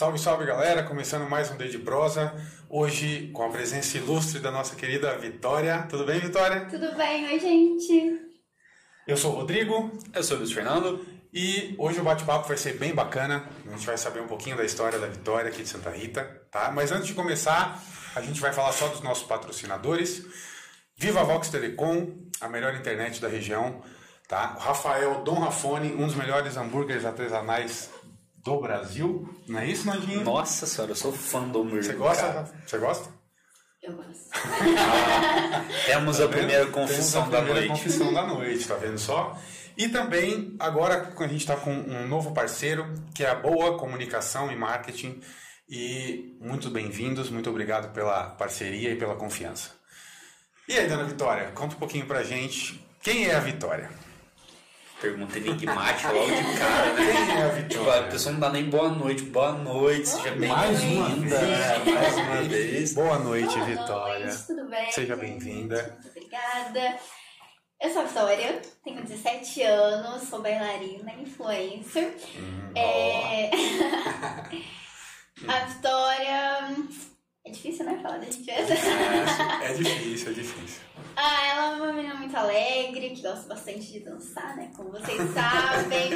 Salve, salve galera! Começando mais um Day de Prosa. Hoje com a presença ilustre da nossa querida Vitória. Tudo bem, Vitória? Tudo bem, oi gente. Eu sou o Rodrigo Eu sou o Luiz Fernando. e hoje o bate-papo vai ser bem bacana. A gente vai saber um pouquinho da história da Vitória aqui de Santa Rita, tá? Mas antes de começar, a gente vai falar só dos nossos patrocinadores. Viva Vox Telecom, a melhor internet da região, tá? O Rafael Dom Rafone, um dos melhores hambúrgueres artesanais do Brasil. Não é isso, Nadinho? Nossa senhora, eu sou fã do hambúrguer. Você gosta? Você gosta? Eu gosto. Temos a Tá primeira confissão a da primeira noite. confissão da noite, tá vendo só? E também, agora a gente está com um novo parceiro, que é a Boa Comunicação e Marketing. E muito bem-vindos, muito obrigado pela parceria e pela confiança. E aí, dona Vitória, conta um pouquinho pra gente quem é a Vitória? Pergunta enigmática logo de cara, né? Quem é a Tipo, a pessoa não dá nem boa noite. Boa noite, seja Mais uma bem-vinda. vez. Mais uma vez. Boa noite, Boa Vitória. noite, tudo bem? Seja bem-vinda. Muito obrigada. Eu sou a Vitória, tenho 17 anos, sou bailarina, influencer. Hum, É... a Vitória. É difícil, né? Falar da gente essa. É difícil, é difícil. Ah, ela é uma menina muito alegre, que gosta bastante de dançar, né? Como vocês sabem.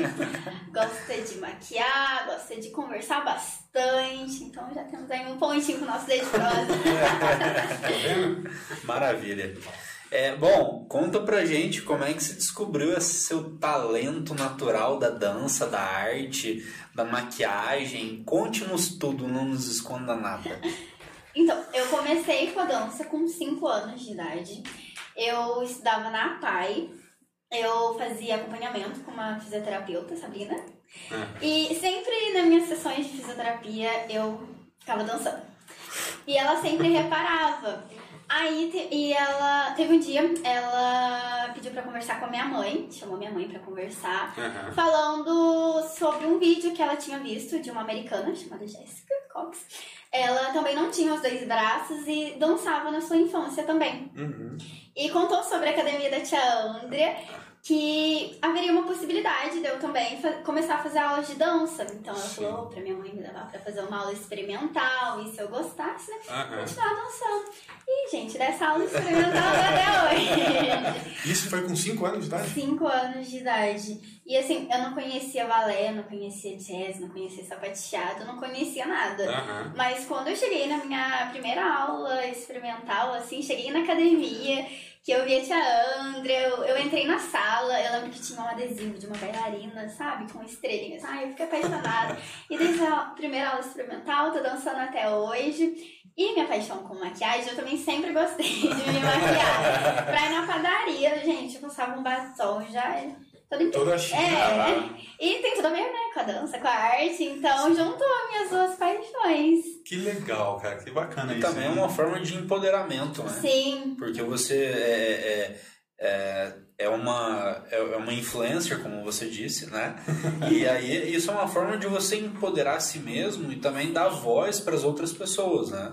gosta de maquiar, gosta de conversar bastante. Então já temos aí um pontinho pro nosso dedo. Tá vendo? Maravilha. É, bom, conta pra gente como é que você descobriu esse seu talento natural da dança, da arte, da maquiagem. Conte-nos tudo, não nos esconda nada. Então, eu comecei com a dança com 5 anos de idade. Eu estudava na APAI. Eu fazia acompanhamento com uma fisioterapeuta, Sabrina. E sempre nas minhas sessões de fisioterapia eu ficava dançando. E ela sempre reparava. Aí, te- e ela, teve um dia, ela pediu pra conversar com a minha mãe, chamou minha mãe pra conversar, Aham. falando sobre um vídeo que ela tinha visto de uma americana chamada Jessica Ela também não tinha os dois braços e dançava na sua infância também. Uhum. E contou sobre a academia da tia Andrea, que haveria uma possibilidade de eu também começar a fazer aulas de dança. Então ela Sim. falou pra minha mãe me levar pra fazer uma aula experimental e se eu gostasse, né? Continuar dançando. E, gente, dessa aula experimental até hoje. Isso foi com 5 anos de idade? Cinco anos de idade. E assim, eu não conhecia balé, não conhecia jazz, não conhecia sapateado, não conhecia nada. Mas quando eu cheguei na minha primeira aula experimental, assim, cheguei na academia, que eu vi a tia André, eu, eu entrei na sala, eu lembro que tinha um adesivo de uma bailarina, sabe? Com estrelinhas. Ai, eu fiquei apaixonada. e desde a primeira aula experimental, tô dançando até hoje. E minha paixão com maquiagem, eu também sempre gostei de me maquiar. pra ir na padaria, gente, eu passava um batom, já toda, Toda China. É, e tem tudo a ver, né, com a dança, com a arte, então juntou minhas duas paixões. Que legal, cara, que bacana E isso. também é uma forma de empoderamento, né? Sim, Porque você é, é, é, é uma, é é uma influencer, como você disse, né? E aí isso é uma forma de você empoderar a si mesmo e também dar voz para as outras pessoas, né?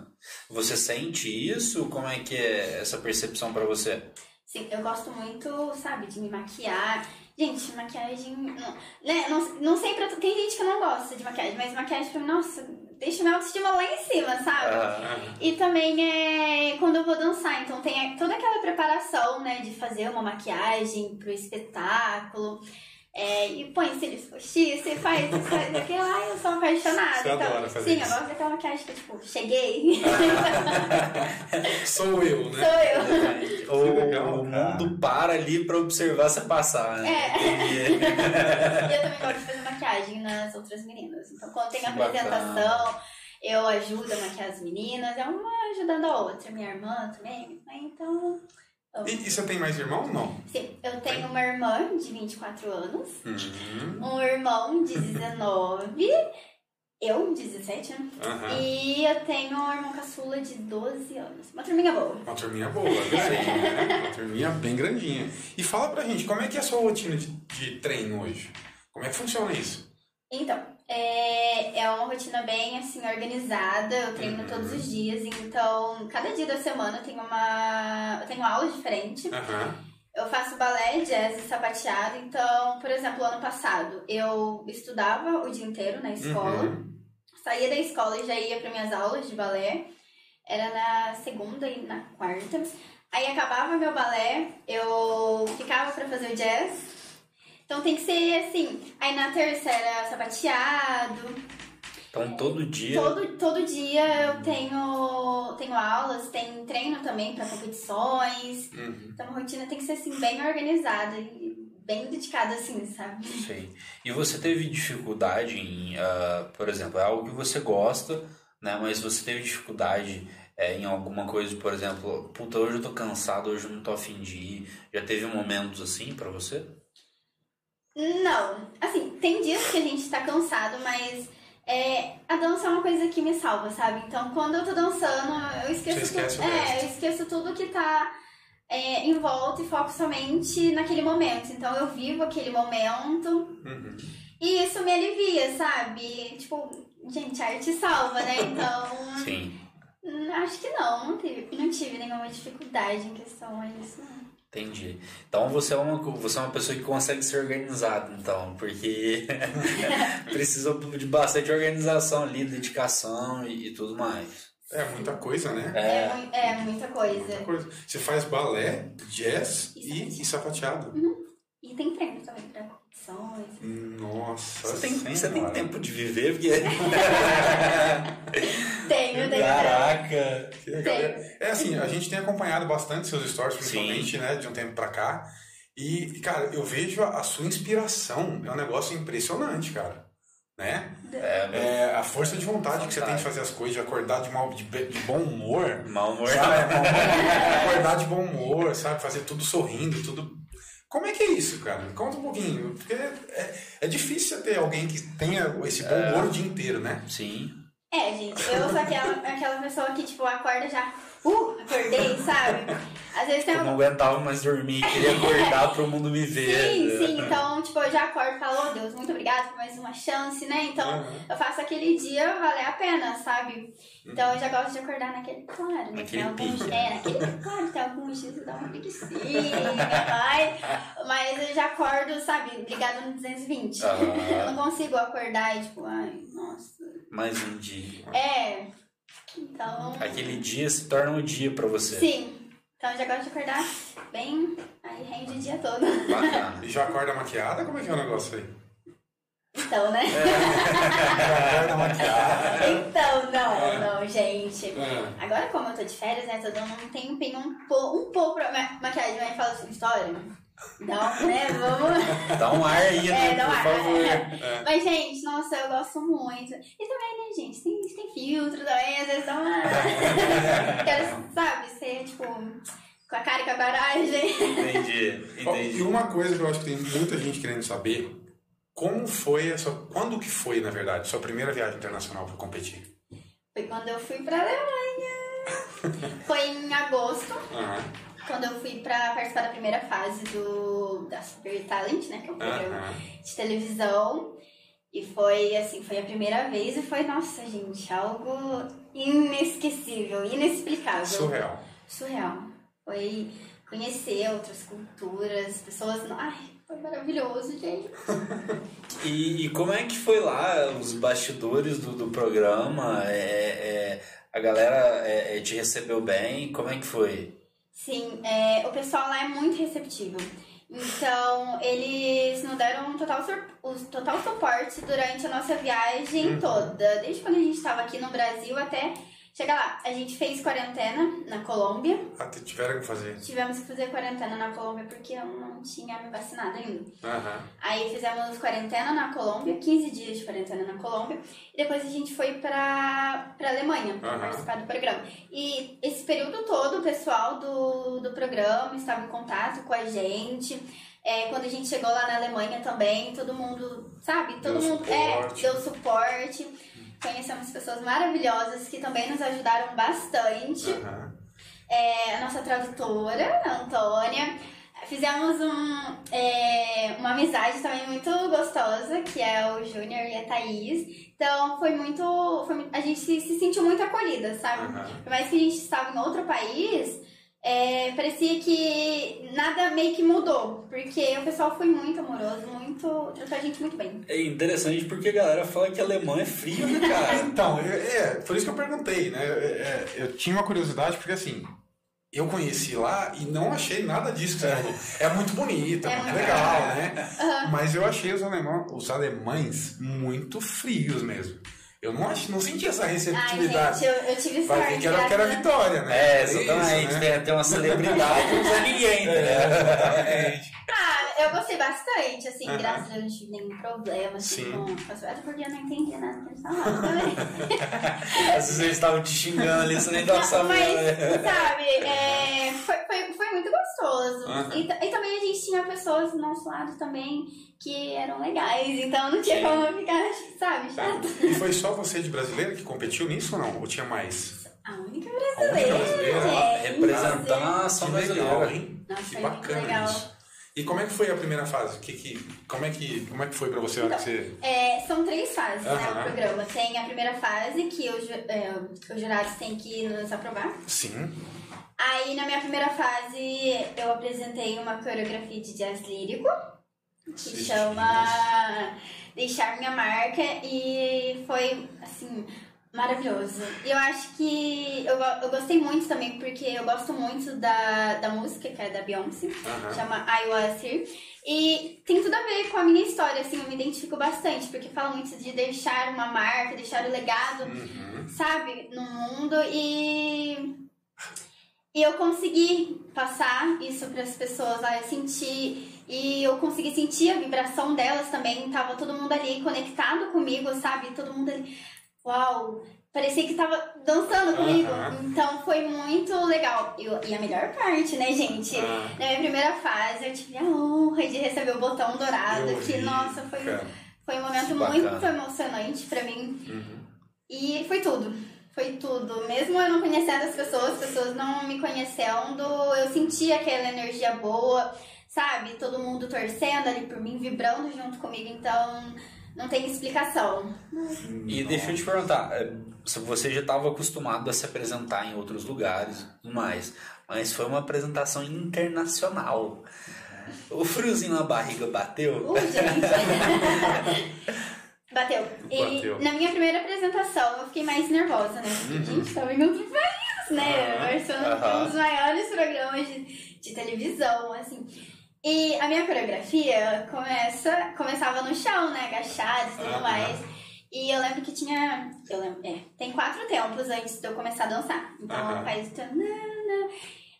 Você sente isso? Como é que é essa percepção para você? sim, eu gosto muito, sabe, de me maquiar. Gente, maquiagem. Não, né, não, não sei pra. Tem gente que não gosta de maquiagem, mas maquiagem pra mim, nossa, deixa minha autoestima lá em cima, sabe? Ah, E também é quando eu vou dançar, então tem toda aquela preparação, né, de fazer uma maquiagem pro espetáculo. É, e põe cílios postiços, e faz isso, faz aquilo. Ai, eu sou apaixonada. Você então, adora fazer sim, isso. eu gosto daquela maquiagem que, tipo, cheguei. Sou eu, sou né? eu. o, legal, o cara. mundo para ali para observar você passar, né? É. E eu também gosto de fazer maquiagem nas outras meninas. Então, quando tem apresentação, eu ajudo a maquiar as meninas, é uma ajudando a outra. Minha irmã também. né? Então. E, e você tem mais irmão ou não? Sim, eu tenho uma irmã de 24 anos, Uhum. um irmão de 19, eu de 17, né? Aham. E eu tenho um irmão caçula de 12 anos. Uma turminha boa. Uma turminha boa, grande, né? Uma turminha bem grandinha. E fala pra gente, como é que é a sua rotina de, de treino hoje? Como é que funciona isso? Então, é, é uma rotina bem assim organizada, eu treino Uhum. todos os dias, então cada dia da semana eu tenho uma. Eu tenho aula diferente. Aham. Eu faço balé, jazz e sapateado, então, por exemplo, ano passado eu estudava o dia inteiro na escola, Uhum. saía da escola e já ia para minhas aulas de balé. Era na segunda e na quarta. Aí acabava meu balé, eu ficava para fazer o jazz. Então tem que ser assim. Aí na terceira sapateado. Então todo dia. Todo, todo dia eu tenho, tenho aulas, tem treino também para competições. Uhum. Então a rotina tem que ser assim, bem organizada e bem dedicada assim, sabe? Sei. E você teve dificuldade em, ah, por exemplo, é algo que você gosta, né? Mas você teve dificuldade é, em alguma coisa, por exemplo, puta, hoje eu tô cansado, hoje eu não tô afim de ir. Já teve momentos assim pra você? Não, assim, tem dias que a gente tá cansado, mas é, a dança é uma coisa que me salva, sabe? Então quando eu tô dançando, eu esqueço esquece tudo. É, eu esqueço tudo que tá é, em volta e foco somente naquele momento. Então eu vivo aquele momento Uhum. e isso me alivia, sabe? Tipo, gente, a arte salva, né? Então. Sim. hum, Acho que não, não tive, não tive nenhuma dificuldade em questão a isso. Entendi. Então você é uma, você é uma pessoa que consegue ser organizada, então, porque precisa de bastante organização ali, dedicação e, e tudo mais. É muita coisa, né? É, mui- é muita coisa. Muita coisa. Você faz balé, jazz E e, e sapateado. E tem treino também pra Nossa Você tem, você tem tempo de viver? Porque... Tenho, tenho. Caraca! Que legal. É, é assim, a gente tem acompanhado bastante seus stories, Sim. principalmente, né, de um tempo pra cá. E, cara, eu vejo a, a sua inspiração. É um negócio impressionante, cara. Né? É, meu, É, a força de vontade que você tem de Vontade. fazer as coisas, de acordar de, mal, de, de bom humor. mau humor. Sabe? É, acordar de bom humor, sabe? Fazer tudo sorrindo, tudo. Como é que é isso, cara? Me Conta um pouquinho. Porque é, é difícil ter alguém que tenha esse bom humor o dia inteiro, né? Sim. É, gente, eu sou aquela, aquela pessoa que, tipo, acorda já. Uh, acordei, sabe? Às vezes tem Eu não aguentava mais dormir, queria acordar pro mundo me ver. Sim, sim. Então, tipo, eu já acordo e falo, oh Deus, muito obrigada por mais uma chance, né? Então, Uhum. eu faço aquele dia valer a pena, sabe? Então, eu já gosto de acordar naquele. Claro, né? Naquele Tem alguns. É, naquele. Claro, tem alguns dias que dá uma preguicinha, vai. Mas eu já acordo, sabe? Ligado no 220. Aham. Eu não consigo acordar e, tipo, ai, nossa. Mais um dia. É. Então. Aquele dia se torna um dia pra você. Sim. Então eu já gosto de acordar bem, aí rende o dia todo. Bacana. E já acorda maquiada? Como é que é o negócio aí? Então, né? Já acorda maquiada. Então, não, não, gente. É. Agora, como eu tô de férias, né? Tô dando um tempinho, um pouco um pouco pra ma maquiagem, mas fala sua história. Não, né? Vamos. Dá um ar aí, né? É, dá um por ar. favor. Mas, gente, nossa, eu gosto muito. E também, né, gente, tem, tem filtro também, às vezes dá uma. Quero, sabe, ser, tipo, com a cara e com a coragem. Entendi, Ó, entendi. E uma coisa que eu acho que tem muita gente querendo saber, como foi a sua, quando que foi, na verdade, sua primeira viagem internacional para competir? Foi quando eu fui pra Alemanha. Foi em agosto, Aham, quando eu fui pra participar da primeira fase do da Super Talent, né? Que é um programa aham. de televisão. E foi assim, foi a primeira vez e foi, nossa, gente, algo inesquecível, inexplicável. Surreal. Surreal. Foi conhecer outras culturas, pessoas. Ai, foi maravilhoso, gente. E, e como é que foi lá os bastidores do, do programa? É, é, a galera é, é, te recebeu bem? Como é que foi? Sim, é, o pessoal lá é muito receptivo. Então, eles nos deram um total, o total suporte durante a nossa viagem toda. Desde quando a gente estava aqui no Brasil até chegar lá. A gente fez quarentena na Colômbia. Até tiveram que fazer. Tivemos que fazer quarentena na Colômbia porque eu não tinha me vacinado ainda. Aham. Aí fizemos quarentena na Colômbia, 15 dias de quarentena na Colômbia, e depois a gente foi pra, pra Alemanha pra Aham. participar do programa. E esse período todo o pessoal do, do programa estava em contato com a gente. É, quando a gente chegou lá na Alemanha também, todo mundo, sabe? Todo Deu mundo suporte. É, deu suporte. Conhecemos pessoas maravilhosas que também nos ajudaram bastante Aham. é, a nossa tradutora, a Antônia. Fizemos um, é, uma amizade também muito gostosa, que é o Júnior e a Thaís. Então foi muito. foi a gente se, se sentiu muito acolhida, sabe? Aham. Por mais que a gente estava em outro país, é, parecia que nada meio que mudou. Porque o pessoal foi muito amoroso, muito. tratou a gente muito bem. É interessante porque a galera fala que alemão é frio, né, cara? Então, é, é, por isso que eu perguntei, né? É, é, eu tinha uma curiosidade, porque assim, eu conheci lá e não achei nada disso que você falou. É muito bonito, é, É muito legal, né? Mas eu achei os, alemão, os alemães muito frios mesmo. Eu não, ach, não senti essa Ai, receptividade. gente, eu, eu tive Vai sorte. ver que era, que era vitória, né? É, Isso, exatamente. né? Tem, tem uma celebridade, não usa ninguém, né? Exatamente. Ah, eu gostei bastante, assim, Aham. graças a Deus não tive nenhum problema, assim, Sim. com com as Até porque eu não entendia nada que eles falavam também. Às vezes eles estavam te xingando ali, você nem tava sabendo. né? Mas, sabe, é, foi, foi, foi muito gostoso. Aham. E, e também a gente tinha pessoas do nosso lado também que eram legais, então não tinha Sim. como ficar, sabe, chato. E foi só você de brasileira que competiu nisso ou não? Ou tinha mais? A única A única brasileira, brasileira, a nação Que legal, brasileira. hein? Nossa, que foi bacana muito legal. isso. E como é que foi a primeira fase? Que, que, como, é que, como é que foi pra você que você. É, são três fases, né, Aham. o programa. Tem a primeira fase, que os, é, os jurados têm que nos aprovar. Sim. Aí, na minha primeira fase, eu apresentei uma coreografia de jazz lírico, que Assisti. chama Deixar Minha Marca, e foi, assim, maravilhoso. E eu acho que eu, eu gostei muito também, porque eu gosto muito da, da música, que é da Beyoncé, chama I Was Here. E tem tudo a ver com a minha história, assim, eu me identifico bastante, porque fala muito de deixar uma marca, deixar o legado Uhum. sabe, no mundo e e eu consegui passar isso para as pessoas lá, eu senti e eu consegui sentir a vibração delas também, tava todo mundo ali conectado comigo, sabe? Todo mundo ali, uau, parecia que tava dançando comigo. Então foi muito legal. E, o- e a melhor parte, né, gente? Ah. Na minha primeira fase eu tive a honra de receber o botão dourado, Eu que nossa, foi cara. foi um momento muito emocionante pra mim. Uhum. E foi tudo. Foi tudo. Mesmo eu não conhecendo as pessoas, as pessoas não me conhecendo, eu senti aquela energia boa, sabe? Todo mundo torcendo ali por mim, vibrando junto comigo, então não tem explicação. E deixa eu te perguntar, é, se você já estava acostumado a se apresentar em outros lugares, e tudo mais, mas foi uma apresentação internacional. O friozinho na barriga bateu? Uh, gente. Bateu. E Bateu. na minha primeira apresentação eu fiquei mais nervosa, né? Porque, gente, tava em outro país, né? De um dos maiores programas de, de televisão, assim. E a minha coreografia começa, começava no chão, né? Agachada e tudo Aham. mais. E eu lembro que tinha. Eu lembro, é, tem quatro tempos antes de eu começar a dançar. Então Aham. faz. tanana.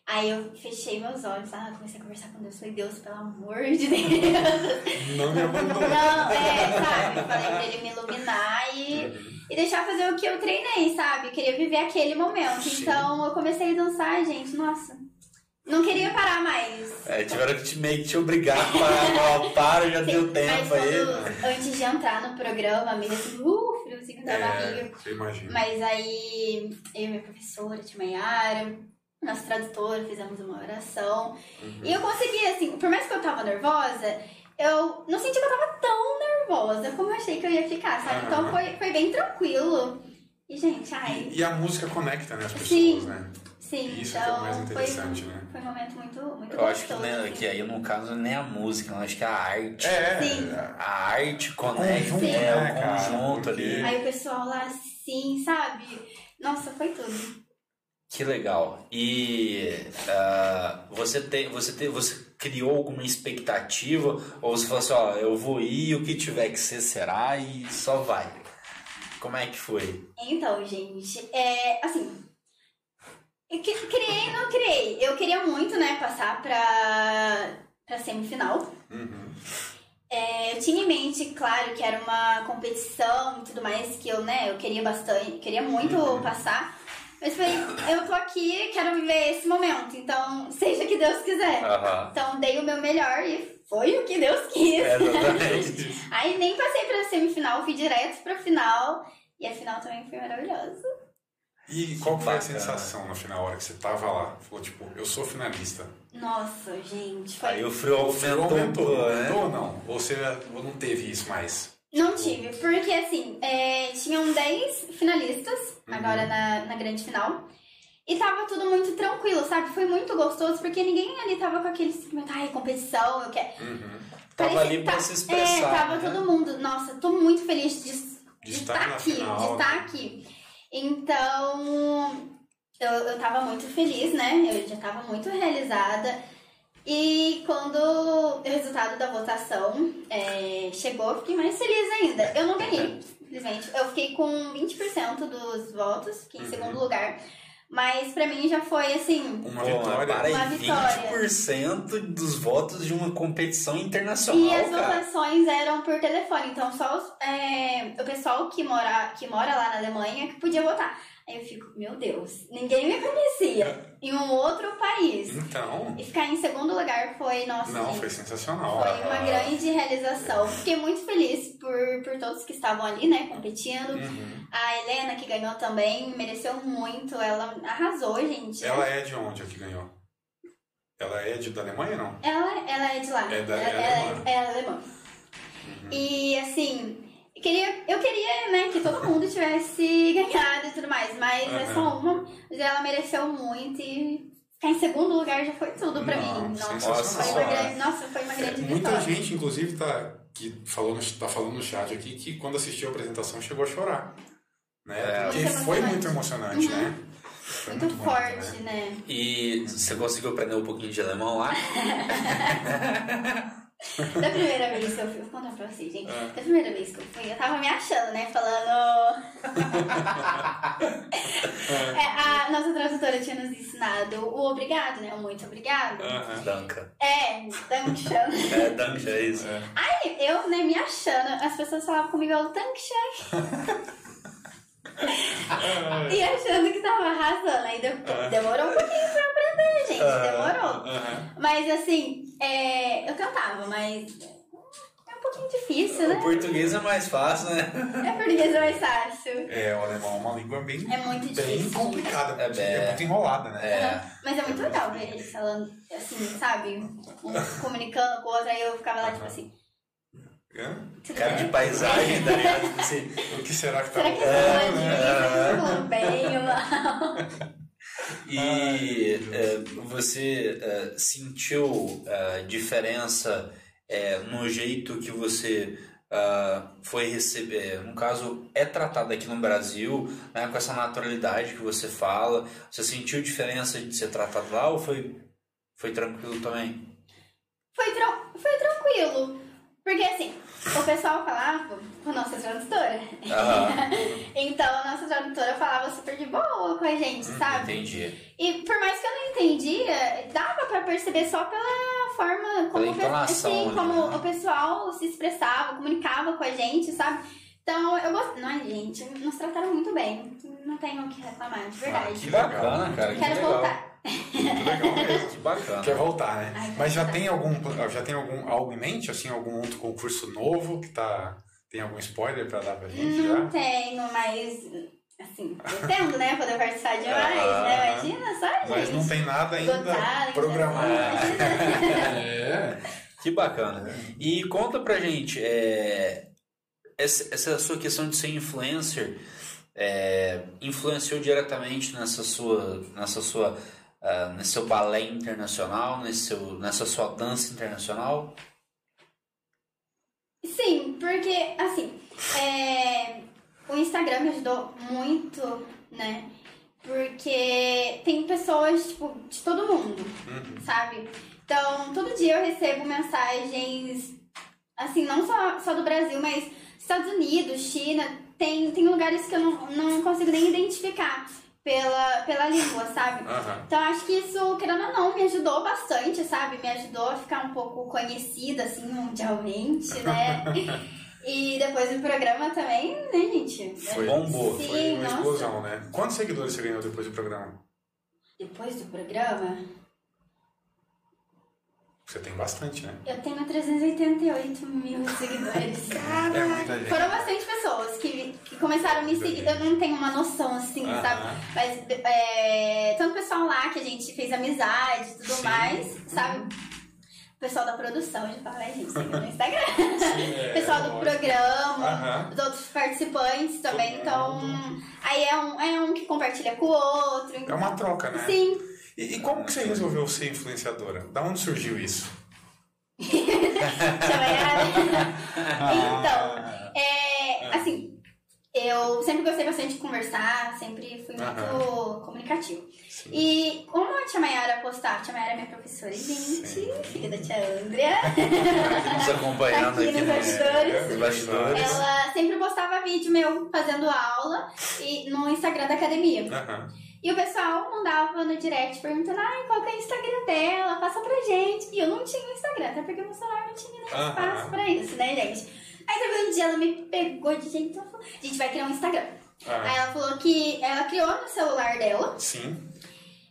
Aí eu fechei meus olhos, ah, comecei a conversar com Deus. Falei, Deus, pelo amor de Deus. Não me abandonou. Não, é, sabe? Eu Falei pra ele me iluminar e, e deixar fazer o que eu treinei, sabe? Eu queria viver aquele momento. Então eu comecei a dançar, gente, nossa. Não queria parar mais. É, tiveram que te, meio que te obrigar a parar, para, já Sim, deu mas tempo aí. quando- antes de entrar no programa, me deu assim, uh, friozinho da barriga. É, eu imagino. Mas aí, eu e minha professora, tia Mayara, nossa tradutora, fizemos uma oração. Uhum. E eu consegui, assim, por mais que eu tava nervosa, eu não senti que eu tava tão nervosa como eu achei que eu ia ficar, sabe? Então foi, foi bem tranquilo. E, gente, ai, E a música conecta, né, as pessoas, Sim. né? Sim, Isso que é o então mais foi, interessante, né? foi um momento muito, muito Eu acho que, né, assim. que aí no caso nem a música, eu acho que a arte. É, Sim. A arte conecta, conjunto, é, né, o cara? conjunto Porque- ali. Aí o pessoal lá assim, sabe? Nossa, foi tudo. Que legal. E ah, você tem, você tem, você criou alguma expectativa ou você falou assim, ó, eu vou ir, o que tiver que ser será e só vai. Como é que foi? Então, gente, é assim. Criei, não criei. Eu queria muito, né, passar pra, pra semifinal. Uhum. É, eu tinha em mente, claro, que era uma competição e tudo mais, que eu, né, eu queria bastante, queria muito Uhum. passar. Mas falei, eu tô aqui, quero viver esse momento, então seja o que Deus quiser. Aham. Então dei o meu melhor e foi o que Deus quis. É. Aí nem passei pra semifinal, fui direto pra final. E a final também foi maravilhosa. E qual que foi a sensação no final, a hora que você tava lá? Falou, tipo, eu sou finalista. Nossa, gente, foi. Aí o frio aumentou, aumentou, né? aumentou ou não? Ou você ou não teve isso mais? Não tive, porque assim, é, tinham 10 finalistas Uhum. agora na, na grande final. E tava tudo muito tranquilo, sabe? Foi muito gostoso, porque ninguém ali tava com aquele sentimento, ai, competição, eu quero. Uhum. Tava ali que pra tá- se expressar. É, tava né? todo mundo. Nossa, tô muito feliz de, de, estar estar na aqui, final, de estar né? aqui. Então, eu, eu tava muito feliz, né? Eu já tava muito realizada. E quando o resultado da votação é, chegou, eu fiquei mais feliz ainda. Eu não ganhei, simplesmente. Eu fiquei com 20% dos votos, fiquei em Uhum. segundo lugar. Mas pra mim já foi assim. Uma vitória. para Uma vitória. 20% dos votos de uma competição internacional, E as cara. votações eram por telefone, então só os- é, o pessoal que mora, que mora lá na Alemanha que podia votar. Eu fico, meu Deus, ninguém me conhecia em um outro país. Então, E ficar em segundo lugar foi, nossa, não, gente, foi sensacional. foi uma Ah, grande realização. Fiquei muito feliz por, por todos que estavam ali, né, competindo. Uhum. A Helena, que ganhou também, mereceu muito. Ela arrasou, gente. Ela é de onde a que ganhou? Ela é de, da Alemanha, não? Ela, ela é de lá. É da- ela, é ela alemã. é, é alemã. E assim, queria, eu queria, né, que todo mundo tivesse ganhado e tudo mais, mas é Aham. só uma. Ela mereceu muito e ficar em segundo lugar já foi tudo pra Não, mim. Nossa, sensacional. foi uma grande, nossa, foi uma grande É, Muita vitória. gente, inclusive, tá, que falou no, tá falando no chat aqui que quando assistiu a apresentação chegou a chorar. Né? É. Porque Muito foi muito emocionante, Uhum. né? Foi Muito, bonito, forte, né? né? E você conseguiu aprender um pouquinho de alemão lá? Da primeira vez que eu fui, vou contar pra vocês, gente. Ah. Da primeira vez que eu fui, eu tava me achando, né? Falando. É, a nossa tradutora tinha nos ensinado o obrigado, né? O muito obrigado. Aham. Danka. É, Dankeschön. É, Danka, é isso. É. Aí eu, né, me achando, as pessoas falavam comigo, eu Dankeschön. E achando que tava arrasando. Aí de- demorou um pouquinho pra aprender, gente. Demorou. Mas assim, é, eu cantava, mas é um pouquinho difícil, O né? português é mais fácil, né? É português é mais fácil. É, o alemão é uma língua bem, É muito bem difícil. complicada, É porque bem- é muito enrolada, né? É. Mas é muito legal ver eles falando, assim, sabe? Um comunicando com o outro, aí eu ficava lá, tipo assim. Hã? Cara bem? de paisagem, tá ligado? Tipo assim, O que será que tá Será que rolando, é né? Tô falando bem ou mal? E é, você é, sentiu é, diferença é, no jeito que você foi receber? No caso, é tratado aqui no Brasil, né, com essa naturalidade que você fala. Você sentiu diferença de ser tratado lá ou foi, foi tranquilo também? Foi, tran- foi tranquilo. Porque assim, o pessoal falava com a nossa tradutora. Aham. então a nossa tradutora falava super de boa com a gente, sabe? Entendi. E por mais que eu não entendia, dava pra perceber só pela forma como, Pela o assim, como né? o pessoal se expressava, comunicava com a gente, sabe? Então eu gosto. Não, gente, nos trataram muito bem. Não tenho o que reclamar, de verdade. Ah, que Bacana, cara. Que Quero legal. voltar. Muito legal mesmo. Que bacana. Quer voltar, né? Ai, Mas já tá. tem algum já tem algum algo em mente, assim, algum outro concurso novo que tá tem algum spoiler pra dar pra gente Não já? tenho, mas assim, pretendo, né? Poder participar de mais, né? Imagina só, gente. Mas não tem nada ainda programado. É. Que bacana. E conta pra gente, é, essa, essa sua questão de ser influencer é, influenciou diretamente nessa sua, nessa sua, ah, nesse seu balé internacional, nesse seu, nessa sua dança internacional? Sim, porque, assim, é, o Instagram me ajudou muito, né? Porque tem pessoas, tipo, de todo mundo, sabe? Então, todo dia eu recebo mensagens, assim, não só, só do Brasil, mas Estados Unidos, China, tem, tem lugares que eu não, não consigo nem identificar pela, pela língua, sabe? Aham. Então acho que isso, querendo ou não, me ajudou bastante, sabe? Me ajudou a ficar um pouco conhecida, assim, mundialmente, né? e depois do programa também, né, gente? Foi, Bombou. Sim, foi uma nossa. explosão, né? Quantos seguidores você ganhou depois do programa? Depois do programa, Você tem bastante, né? eu tenho 388 mil seguidores. É muita gente. Foram bastante pessoas que, que começaram a me seguir. Eu não tenho uma noção, assim, Aham. sabe? Mas é, tanto pessoal lá que a gente fez amizade e tudo Sim. mais, sabe? O pessoal da produção, já fala, "Ai, gente, siga no Instagram. é, pessoal do lógico. programa, Aham. os outros participantes também. Todo Então, mundo. aí é um, é um que compartilha com o outro. É uma troca, né? Sim. E, e como que você resolveu ser influenciadora? Da onde surgiu isso? Então, é, assim, eu sempre gostei bastante de conversar, sempre fui muito comunicativo. Sim. E como a Tia Mayara postava, a Tia Mayara é minha professora, gente, Sim. filha da Tia Andrea, Nos acompanhando Aqui aqui, nos no- bastidores. nos bastidores. ela sempre postava vídeo meu fazendo aula e no Instagram da academia. Aham. E o pessoal mandava no direct perguntando, ai, qual que é o Instagram dela? Passa pra gente. E eu não tinha Instagram, até porque o meu celular não tinha nem espaço pra isso, né, gente? Aí teve um dia ela me pegou de jeito e ela falou, a gente vai criar um Instagram. Ah, Aí ela falou que ela criou no celular dela sim.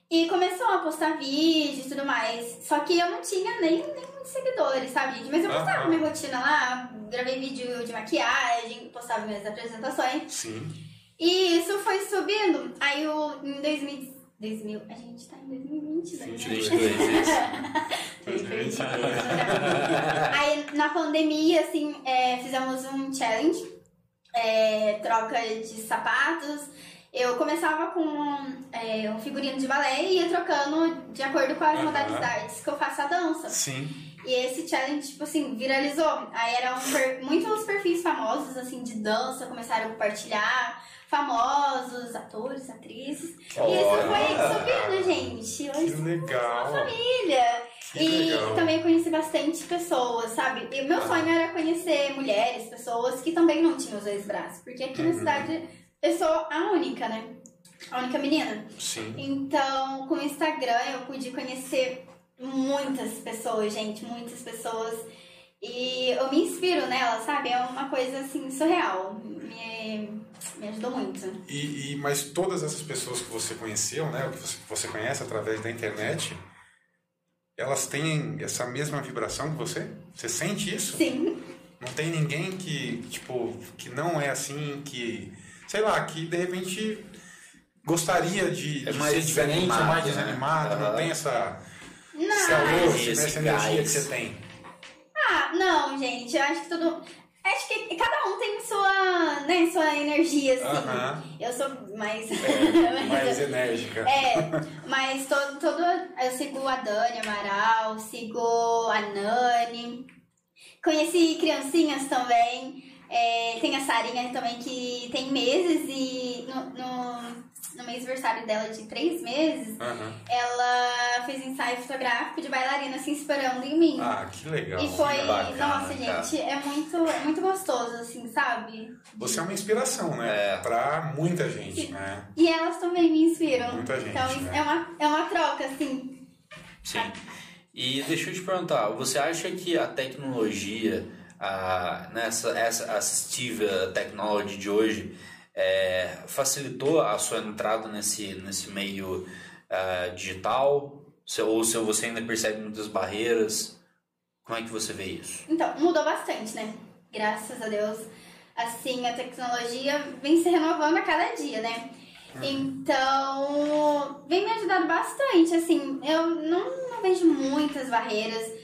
e começou a postar vídeos e tudo mais. Só que eu não tinha nem, nem muitos seguidores, sabe, gente? Mas eu postava minha rotina lá, gravei vídeo de maquiagem, postava minhas apresentações. Sim. E isso foi subindo. Aí o, em 2000, 2000. A gente tá em 2020, né? 22. 22, isso. Fez perdido, né? Aí na pandemia, assim, é, fizemos um challenge, é, troca de sapatos. Eu começava com é, um figurino de balé e ia trocando de acordo com as Aham. modalidades que eu faço a dança. Sim. E esse challenge, tipo assim, viralizou. Aí eram per- muitos perfis famosos, assim, de dança, começaram a compartilhar. Famosos, atores, atrizes. E isso foi Olha. subindo, gente. Hoje Que legal. família. Que e legal. também conheci bastante pessoas, sabe? E o meu sonho era conhecer mulheres, pessoas que também não tinham os dois braços. Porque aqui na Uhum. cidade eu sou a única, né? A única menina. Sim. Então, com o Instagram eu pude conhecer muitas pessoas, gente, muitas pessoas. E eu me inspiro nela, sabe? É uma coisa assim surreal. Me, me ajudou muito. E, e- mas todas essas pessoas que você conheceu, né, que você, que você conhece através da internet, elas têm essa mesma vibração que você? Você sente isso? Sim. Não tem ninguém que, tipo, que não é assim, que, sei lá, que de repente gostaria de, É de mais ser diferente, desanimado, mais né? desanimado, não Aham. tem essa, Não. esse Esse essa energia que você tem. Ah, não, gente. Eu acho que todo. Acho que cada um tem sua, né, sua energia, assim. Aham. Eu sou mais. É, mais enérgica. É, mas todo, todo. Eu sigo a Dani Amaral, sigo a Nani. Conheci criancinhas também. É, tem a Sarinha também que tem meses e no, no, no mês aniversário dela de três meses, Aham. ela fez ensaio fotográfico de bailarina se inspirando em mim. Ah, que legal. E foi, bacana, nossa, cara. gente, é muito, é muito gostoso, assim, sabe? Você é uma inspiração, né? É. Pra muita gente, né? E elas também me inspiram. Muita gente, Então, né? é, uma, é uma troca, assim. Sim. E deixa eu te perguntar, você acha que a tecnologia, a, né, essa, essa assistive technology de hoje, é, facilitou a sua entrada nesse, nesse meio ah, digital? Ou se você ainda percebe muitas barreiras? Como é que você vê isso? Então, mudou bastante, né? Graças a Deus. Assim, a tecnologia vem se renovando a cada dia, né? Uhum. Então, vem me ajudando bastante. Assim, eu não, não vejo muitas barreiras.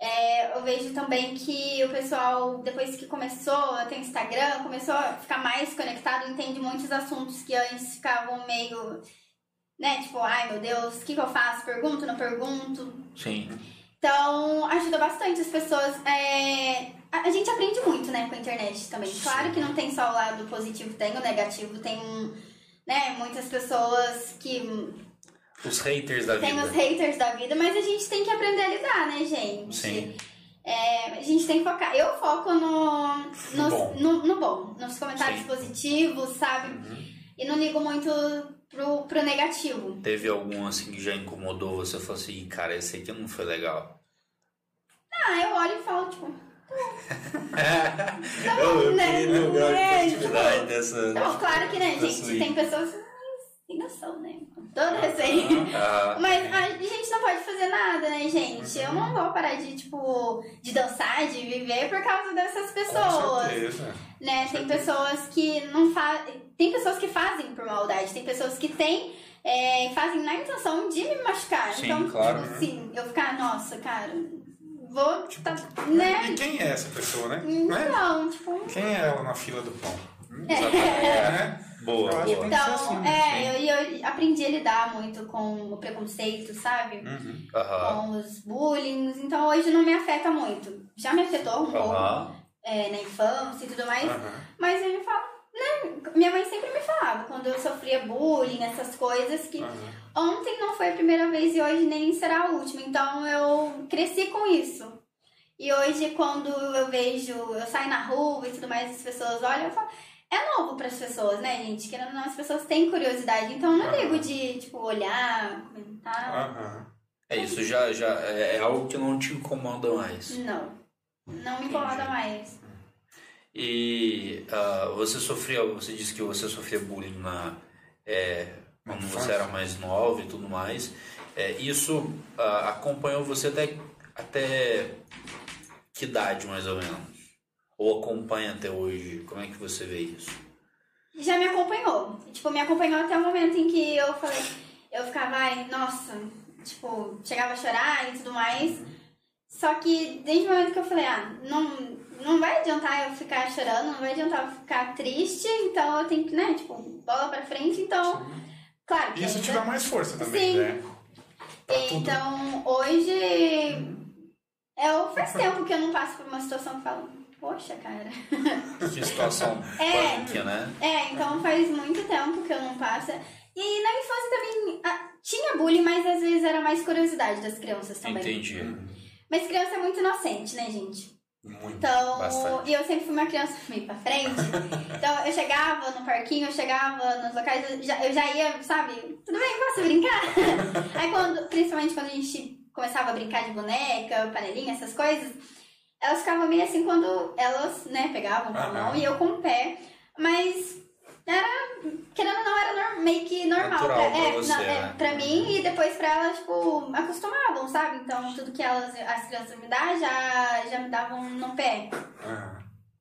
É, eu vejo também que o pessoal, depois que começou a ter Instagram, começou a ficar mais conectado, entende muitos assuntos que antes ficavam meio, né, tipo, ai meu Deus, o que, que eu faço? Pergunto, não pergunto? Sim. Então, ajuda bastante as pessoas. É... A gente aprende muito, né, com a internet também. Claro que não tem só o lado positivo, tem o negativo, tem, né, muitas pessoas que os haters da tem vida. Tem os haters da vida, mas a gente tem que aprender a lidar, né, gente? Sim. É, a gente tem que focar. Eu foco no, no, bom. No, no, bom, nos comentários Sim. positivos, sabe? Uhum. E não ligo muito pro, pro negativo. Teve algum assim que já incomodou você? Falou assim, cara, esse aqui não foi legal. Ah, eu olho e falo, tipo. tá bom, eu, né? queria é, positividade tipo, dessa. Então, claro que, né, gente? Tem pessoas noção, né? Toda receita. Ah, Mas a gente não pode fazer nada, né, gente? Eu não vou parar de, tipo, de dançar, de viver por causa dessas pessoas. Com certeza. Né? tem pessoas que não fazem. Tem pessoas que fazem por maldade, tem pessoas que têm. É, fazem na intenção de me machucar. Sim, então, claro, tipo assim, eu ficar, nossa, cara, vou. Tipo, tá, né? E quem é essa pessoa, né? Não, né? tipo. Quem é ela na fila do pão? É. é. Né? Boa, eu boa. Então, assim, é, eu, eu aprendi a lidar muito com o preconceito, sabe? Uhum. Com os bullying. Então hoje não me afeta muito. Já me afetou um uhum. pouco é, na infância e tudo mais. Mas eu falo, né? Minha mãe sempre me falava quando eu sofria bullying, essas coisas, que ontem não foi a primeira vez e hoje nem será a última. Então eu cresci com isso. E hoje, quando eu vejo, eu saio na rua e tudo mais, as pessoas olham, eu falo, é novo para as pessoas, né, gente? Querendo ou não, as pessoas têm curiosidade. Então eu não uhum. ligo de, tipo, olhar, comentar. Uhum. É, isso já, já é, é algo que não te incomoda mais. Não. Não me incomoda Entendi. mais. E uh, você sofria, você disse que você sofria bullying na, é, quando você era mais nova e tudo mais. É, isso uh, acompanhou você até, até que idade, mais ou menos? Ou acompanha até hoje? Como é que você vê isso? Já me acompanhou. Tipo, me acompanhou até o momento em que eu falei, eu ficava, ai, nossa, tipo, chegava a chorar e tudo mais. Só que desde o momento que eu falei, ah, não, não vai adiantar eu ficar chorando, não vai adiantar eu ficar triste, então eu tenho que, né, tipo, bola pra frente, então. Sim. Claro que. Isso te dá mais força também, Sim. né? Pra então, tudo. hoje. Eu, faz tempo que eu não passo por uma situação falo, Poxa, cara. Que situação é, punk, né? É, então faz muito tempo que eu não passo. E na infância também ah, tinha bullying, mas às vezes era mais curiosidade das crianças também. Entendi. Mas criança é muito inocente, né, gente? Muito. Então, Bastante. e eu sempre fui uma criança meio pra frente. então, eu chegava no parquinho, eu chegava nos locais, eu já, eu já ia, sabe? Tudo bem, posso brincar? Aí, quando, principalmente quando a gente começava a brincar de boneca, panelinha, essas coisas elas ficavam meio assim quando elas, né, pegavam com a mão e eu com o pé. Mas era, querendo ou não, era meio que normal. Natural pra, é, pra, você, né? é, pra mim e depois pra elas, tipo, acostumavam, sabe? Então tudo que elas, as crianças me davam já, já me davam no pé.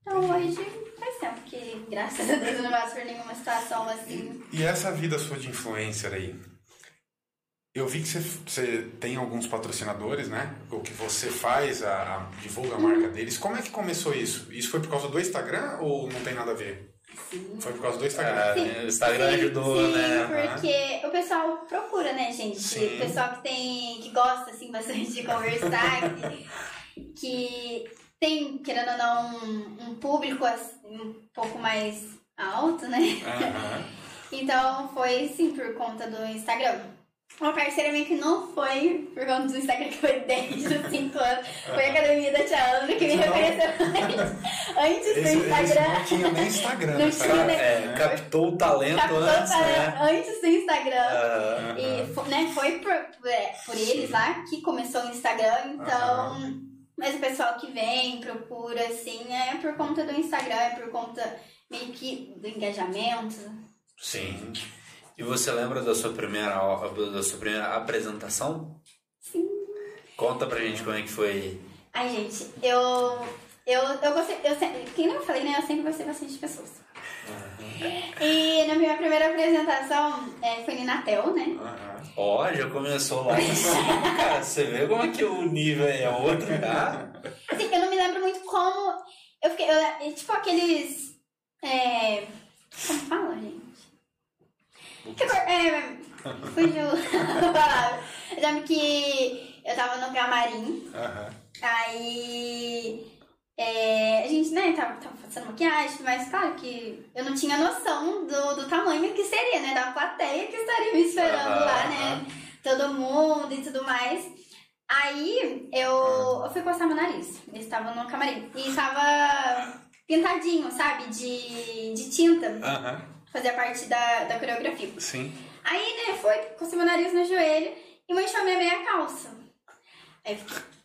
Então hoje faz tempo que, graças a Deus, eu não passo por nenhuma situação assim. E, e essa vida sua de influencer aí? Eu vi que você, você, tem alguns patrocinadores, né? O que você faz, a, a, divulga a marca deles. Como é que começou isso? Isso foi por causa do Instagram ou não tem nada a ver? Sim. Foi por causa do Instagram. É, sim, o Instagram sim, ajudou, sim, né? Porque o pessoal procura, né, gente? Sim. O pessoal que tem. que gosta assim bastante de conversar, que, que tem, querendo ou não, um, um público assim, um pouco mais alto, né? Então foi sim por conta do Instagram. Uma parceira minha que não foi por conta do Instagram, que foi desde os 5 anos. Foi a academia da Tia Andra que me reconheceu antes do Instagram. Esse não tinha nem Instagram. Não tinha nem... É, captou o talento captou antes, talento né? antes do Instagram. Uh, E né, foi por, é, por eles lá que começou o Instagram, então. Mas o pessoal que vem, procura, assim, é por conta do Instagram, é por conta meio que do engajamento. Sim. E você lembra da sua primeira da sua primeira apresentação? Sim. Conta pra gente como é que foi. Ai, gente, eu. Eu, eu gostei. Eu, quem não falei, né? Eu sempre gostei bastante de pessoas. E na minha primeira apresentação é, foi no Inatel, né? Ó, já começou lá cara. Você vê como é que o nível é outro, tá? Assim, eu não me lembro muito como. Eu fiquei. eu- é, tipo aqueles. É, como fala, gente? É, fugiu a palavra. Eu lembro que eu tava no camarim, Aham. aí. é, a gente, né, tava, tava fazendo maquiagem, mas claro que eu não tinha noção do, do tamanho que seria, né? Da plateia que estaria me esperando Aham, lá, né? Todo mundo e tudo mais. Aí eu, eu fui coçar meu nariz. Eles estavam no camarim. E estava pintadinho, sabe? De, de tinta. Aham. Fazia parte da, da coreografia. Sim. Aí, né, foi, cocei meu nariz no joelho e manchou minha meia calça. Aí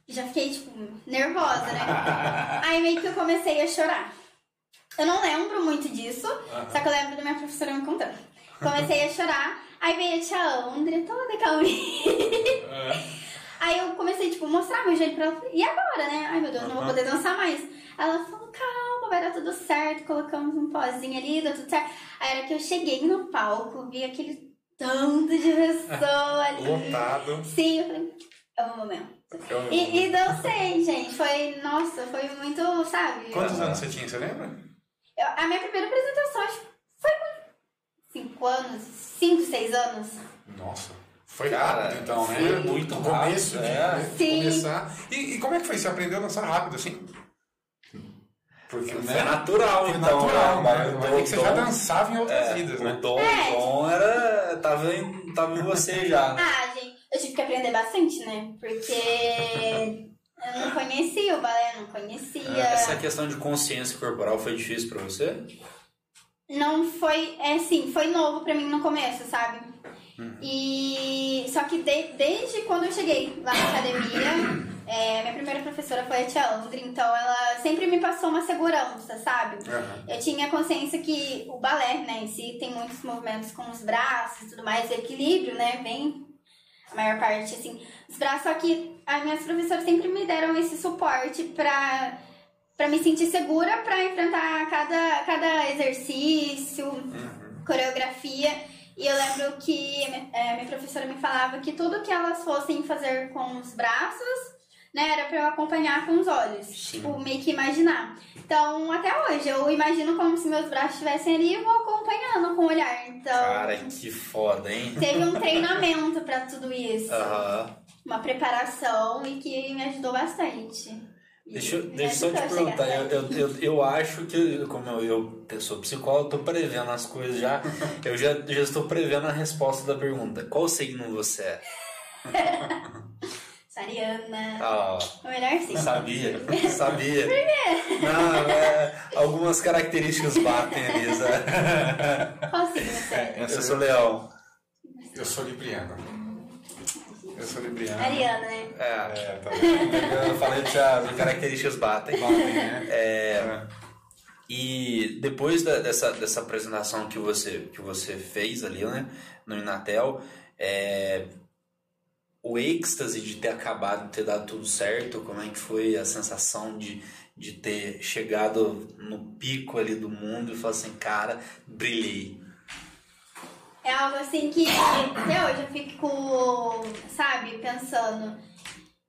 já fiquei, tipo, nervosa, né? Aí meio que eu comecei a chorar. Eu não lembro muito disso, só que eu lembro da minha professora me contando. Comecei a chorar, aí veio a tia André, toda calminha. Aí eu comecei, tipo, mostrar meu joelho pra ela. E agora, né? Ai, meu Deus, não vou poder dançar mais. Ela falou, calma, vai dar tudo certo. Colocamos um pozinho ali, deu tudo certo. Aí, a hora que eu cheguei no palco, vi aquele tanto de pessoa ali. Lotado. Sim, eu falei, é o momento. E, e dancei, gente. Foi, nossa, foi muito, sabe? Quantos anos você tinha, você lembra? Eu- a minha primeira apresentação, acho que foi com 5 anos, 5, 6 anos. Nossa. Foi Cara, rápido, então, né? foi muito No começo rápido, de, é. de Sim. começar. E, e como é que foi? Você aprendeu a dançar rápido, assim? Porque, Foi né? natural, Foi então. natural, né? mas, O mas é que você já dançava em outras é, vidas, O né? dom, É. o dom era. Tava em, tava em você já, né? Ah, gente, eu tive que aprender bastante, né? Porque eu não conhecia o balé, não conhecia. Essa questão de consciência corporal foi difícil pra você? Não foi, é assim, foi novo pra mim no começo, sabe? Uhum. E só que de- desde quando eu cheguei lá na academia, é, minha primeira professora foi a tia Andri, então ela sempre me passou uma segurança, sabe? Aham. Eu tinha consciência que o balé, né, em si, tem muitos movimentos com os braços e tudo mais, equilíbrio, né, vem a maior parte, assim, os braços, só que as minhas professoras sempre me deram esse suporte pra, pra me sentir segura pra enfrentar cada, cada exercício, coreografia. E eu lembro que é, minha professora me falava que tudo que elas fossem fazer com os braços, né, era pra eu acompanhar com os olhos. Tipo, meio que imaginar. Então, até hoje, eu imagino como se meus braços estivessem ali e vou acompanhando com o olhar. Então, Cara, que foda, hein? teve um treinamento pra tudo isso. Uma preparação e que me ajudou bastante. Deixa, eu- deixa eu só te perguntar, eu, eu, eu, eu acho que, como eu, eu, eu sou psicólogo, tô prevendo as coisas já. Eu já, já estou prevendo a resposta da pergunta. Qual signo você é? Sariana. Ah, O melhor sim. sabia, sabia. Por quê? Não, é, algumas características batem ali, sabe? Qual signo você é? Eu sou leão. Eu sou libriano. Eu sou libriano. Ariana, né? É, É, tá vendo? eu falei que as características batem. Batem, né? É, E depois da- dessa, dessa apresentação que você, que você fez ali, né, no Inatel, é, o êxtase de ter acabado, de ter dado tudo certo, como é que foi a sensação de, de ter chegado no pico ali do mundo e falar assim, cara, brilhei. É algo assim que até hoje eu fico, sabe, pensando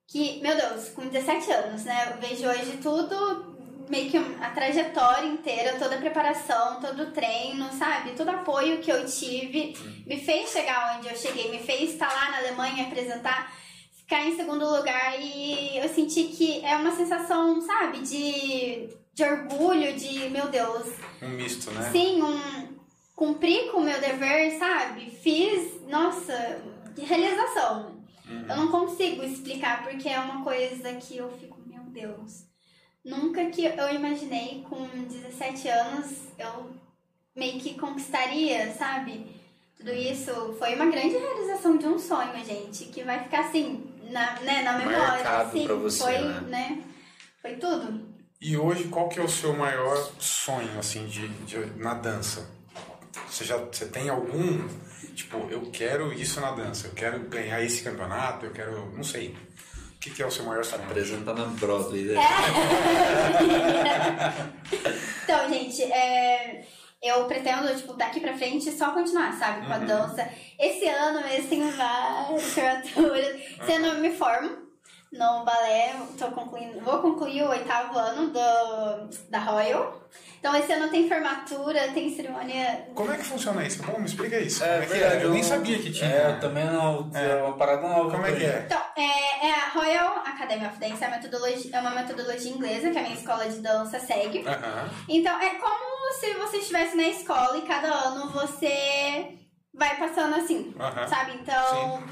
que, meu Deus, com 17 anos, né? Eu vejo hoje tudo, meio que a trajetória inteira, toda a preparação, todo o treino, sabe? Todo apoio que eu tive me fez chegar onde eu cheguei, me fez estar lá na Alemanha apresentar, ficar em segundo lugar e eu senti que é uma sensação, sabe, de, de orgulho, de, meu Deus, Um misto, né? Sim, um cumpri com o meu dever, sabe? Fiz, nossa, que realização. Eu não consigo explicar porque é uma coisa que eu fico, meu Deus. Nunca que eu imaginei com 17 anos eu meio que conquistaria, sabe? Tudo isso foi uma grande realização de um sonho, gente, que vai ficar assim, na, né, na memória. Marcado assim, pra você, foi, né? né? Foi tudo. E hoje, qual que é o seu maior sonho, assim, de, de- na dança? Você já você tem algum Tipo, eu quero isso na dança, eu quero ganhar esse campeonato, eu quero. não sei. O que, que é o seu maior sonho? Apresentar na Broadway. Né? então, gente, é, eu pretendo, tipo, daqui pra frente só continuar, sabe, com a Uhum. dança. Esse ano mesmo tem várias formaturas. Esse ano eu me formo no balé, tô concluindo, vou concluir o oitavo ano do, da Royal. Então esse ano tem formatura, tem cerimônia. Como é que funciona isso? Bom, me explica isso. É, é que verdade, é? Eu nem não- sabia que tinha. É, eu também não. É uma parada nova. Como é que é? Então, é, é a Royal Academy of Dance, é, a metodologia, é uma metodologia inglesa que a minha escola de dança segue. Aham. Então, é como se você estivesse na escola e cada ano você vai passando assim, Aham. sabe? Então,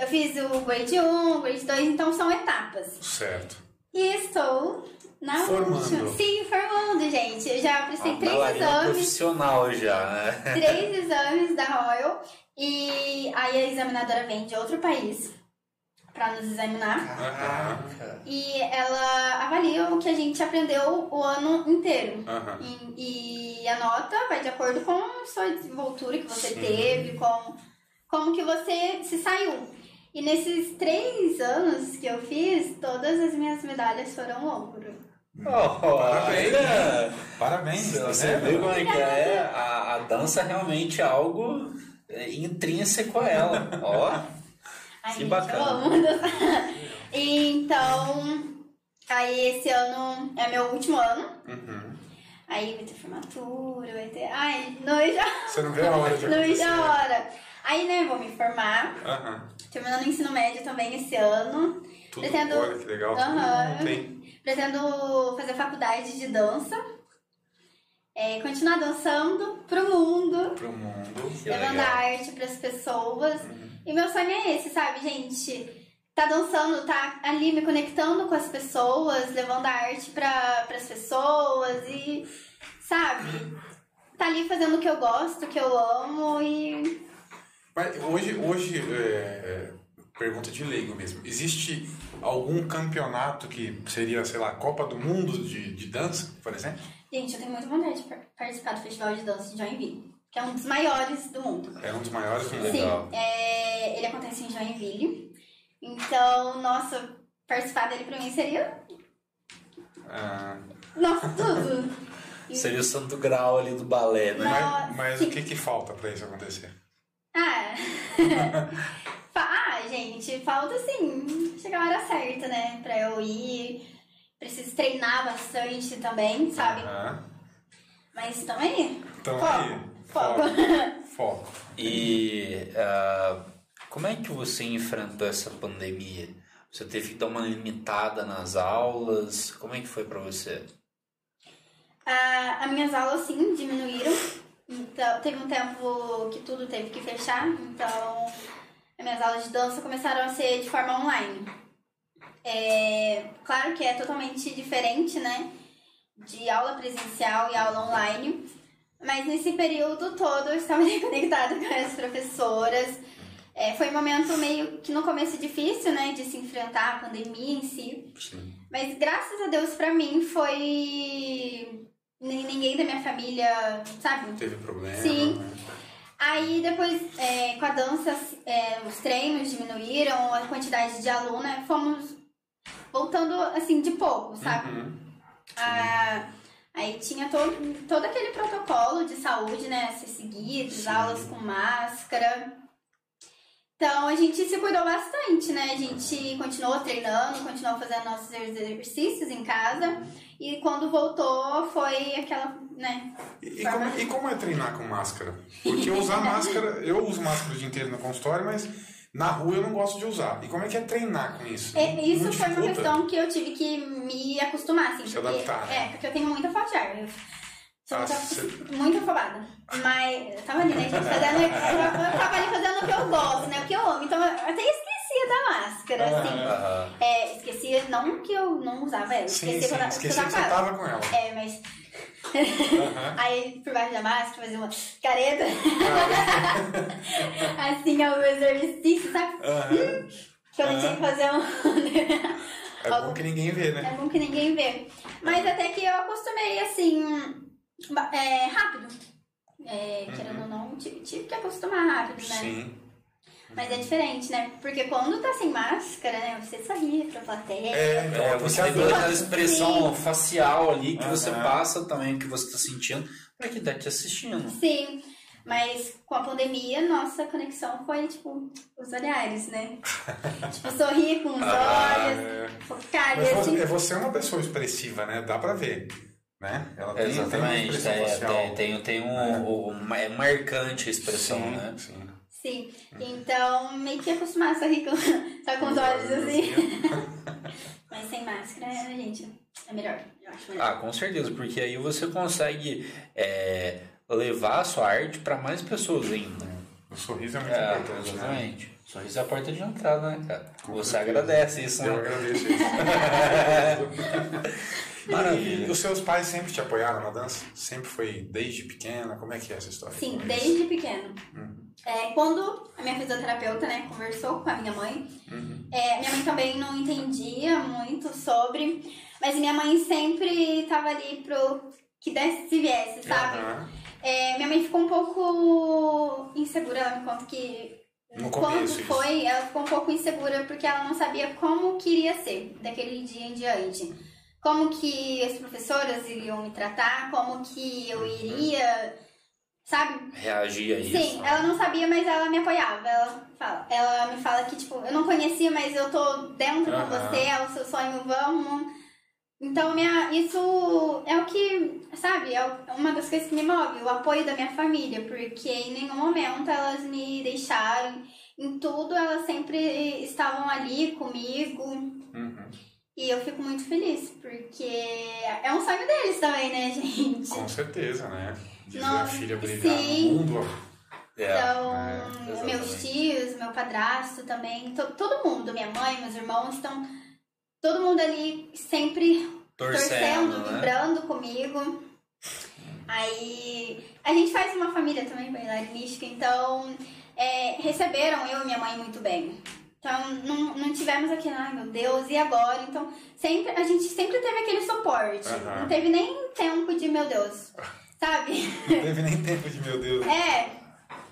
eu fiz o grade 1, o grade 2, então são etapas. Certo. E estou na Formando. última. Sim, formando, gente. Eu já prestei três bailarina exames, profissional já, né? três exames da Royal. E aí a examinadora vem de outro país pra nos examinar. Aham. E ela avalia o que a gente aprendeu o ano inteiro. Aham. E, e a nota vai de acordo com a sua desenvoltura que você Sim. teve, com como que você se saiu. E nesses três anos que eu fiz, todas as minhas medalhas foram ouro. Oh, Parabéns. Parabéns. Você vendo? vê como é que é? A, a dança realmente é algo é, intrínseco a ela. Ó, Ai, Que bacana. então, aí esse ano é meu último ano. Uhum. Aí vai ter formatura, vai ter. Ai, não vejo a Você não vê a hora de não vejo a hora. Aí, né, vou me formar. Aham. Terminando o ensino médio também esse ano. Tudo, Pretendo- olha que legal. Não tem. Pretendo fazer faculdade de dança. É, continuar dançando pro mundo. Pro mundo. Levando a arte pras pessoas. Uhum. E meu sonho é esse, sabe, gente? Tá dançando, tá ali me conectando com as pessoas, levando a arte pra, pras pessoas e, sabe? Tá ali fazendo o que eu gosto, o que eu amo e. Mas hoje, hoje é, é, pergunta de leigo mesmo. Existe algum campeonato que seria, sei lá, Copa do Mundo de, de dança, por exemplo? Gente, eu tenho muita vontade de par- participar do Festival de Dança de Joinville, que é um dos maiores do mundo. É um dos maiores do mundo. Legal. Sim, é, ele acontece em Joinville. Então, nossa, participar dele pra mim seria. Ah, Nossa, tudo! Seria o santo grau ali do balé, né? Mas mas o que, que falta pra isso acontecer? Ah, ah, gente, falta assim, chegar a hora certa, né? Pra eu ir. Preciso treinar bastante também, sabe? Mas também. Então Foco, aí. foco. Foco. E ah, como é que você enfrentou essa pandemia? Você teve que dar uma limitada nas aulas? Como é que foi pra você? Ah, as minhas aulas, sim, diminuíram. Então, teve um tempo que tudo teve que fechar. Então, as minhas aulas de dança começaram a ser de forma online. É, claro que é totalmente diferente, né? De aula presencial e aula online. Mas nesse período todo eu estava conectada com as professoras. É, foi um momento meio que no começo difícil, né? De se enfrentar a pandemia em si. Sim. Mas graças a Deus pra mim foi. Nin- Ninguém da minha família, sabe? Teve problema. Sim. né? Aí depois, é, com a dança, é, os treinos diminuíram, a quantidade de aluna, fomos voltando assim de pouco, sabe? Uhum. Ah, aí tinha todo, todo aquele protocolo de saúde, né? A ser seguido, Sim. aulas com máscara. Então a gente se cuidou bastante, né? A gente continuou treinando, continuou fazendo nossos exercícios em casa. E quando voltou foi aquela, né? E, e como, e como é treinar com máscara? Porque usar máscara, eu uso máscara o dia inteiro no consultório, mas na rua eu não gosto de usar. E como é que é treinar com isso? É, isso Não foi uma questão que eu tive que me acostumar, assim. Se porque, adaptar, né? É, porque eu tenho muita falta de ar. Eu sou Ah, muito, muito afobada. Mas eu tava ali, né, gente, fazendo. Eu, eu tava ali fazendo o que eu gosto, né? O que eu amo. Então eu até esquecia da máscara, assim. É, esquecia, não que eu não usava ela, Sim, esquecia sim, quando eu esqueci tava que ela. tava com ela. É, mas. Aí por baixo da máscara fazia uma careta. assim, é o exercício, sabe? Aham. Quando eu tinha que fazer um. É bom que ninguém vê, né? É bom que ninguém vê. Mas até que eu acostumei assim. É, rápido. É, querendo ou não, tive, tive que acostumar rápido, né? Sim. Mas é diferente, né? Porque quando tá sem máscara, né? Você sorri pra plateia. É, então, É, você você tem adora. aquela expressão facial ali que você passa também, que você tá sentindo, pra quem tá te assistindo. Sim, mas com a pandemia, nossa conexão foi, tipo, os olhares, né? tipo, sorrir com os Ah, olhos, é. focar Mas e você, assim. você é uma pessoa expressiva, né? Dá pra ver. Né? Ela tem, tem uma Exatamente, é, facial. tem, tem, tem um, um- é marcante a expressão, sim, né? Sim. Sim, então meio que acostumar a sorrir com, só com os olhos assim. Mas sem máscara, gente, é melhor. Eu acho melhor. Ah, com certeza, porque aí você consegue é, levar a sua arte para mais pessoas ainda. O sorriso é muito É, importante, né? exatamente. Sorriso é a porta de entrada, né, cara? Você agradece isso, Eu né? agradeço isso. Maravilha. E os seus pais sempre te apoiaram na dança? Sempre foi desde pequena? Como é que é essa história? Sim, é desde pequeno. Uhum. É, quando a minha fisioterapeuta, né, conversou com a minha mãe, Uhum. é, minha mãe também não entendia muito sobre, mas minha mãe sempre estava ali pro que desse se viesse, sabe? Aham. É, minha mãe ficou um pouco insegura, ela me conta que No quando começo, isso. foi, ela ficou um pouco insegura porque ela não sabia como queria ser daquele dia em diante. Como que as professoras iriam me tratar, como que eu iria, sabe? Reagir a isso. Sim, ela não sabia, mas ela me apoiava. Ela, fala, ela me fala que, tipo, eu não conhecia, mas eu tô dentro com Aham. você, é o seu sonho, vamos. Então, minha, isso é o que, sabe, é o- uma das coisas que me move, o apoio da minha família, porque em nenhum momento elas me deixaram. Em tudo, elas sempre estavam ali comigo. Uhum. E eu fico muito feliz, porque é um sonho deles também, né, gente? Com certeza, né? De ver a Não, filha brilhar sim. no mundo. É, Então, é, meus tios, meu padrasto também, to- todo mundo, minha mãe, meus irmãos, estão todo mundo ali sempre Torcendo, torcendo, né? vibrando comigo. Aí a gente faz uma família também bailarinística, então é, receberam eu e minha mãe muito bem. Então não, não tivemos aquele, ai meu Deus, e agora? Então sempre, a gente sempre teve aquele suporte. Aham. Não teve nem tempo de, meu Deus, sabe? Não teve nem tempo de, meu Deus. É.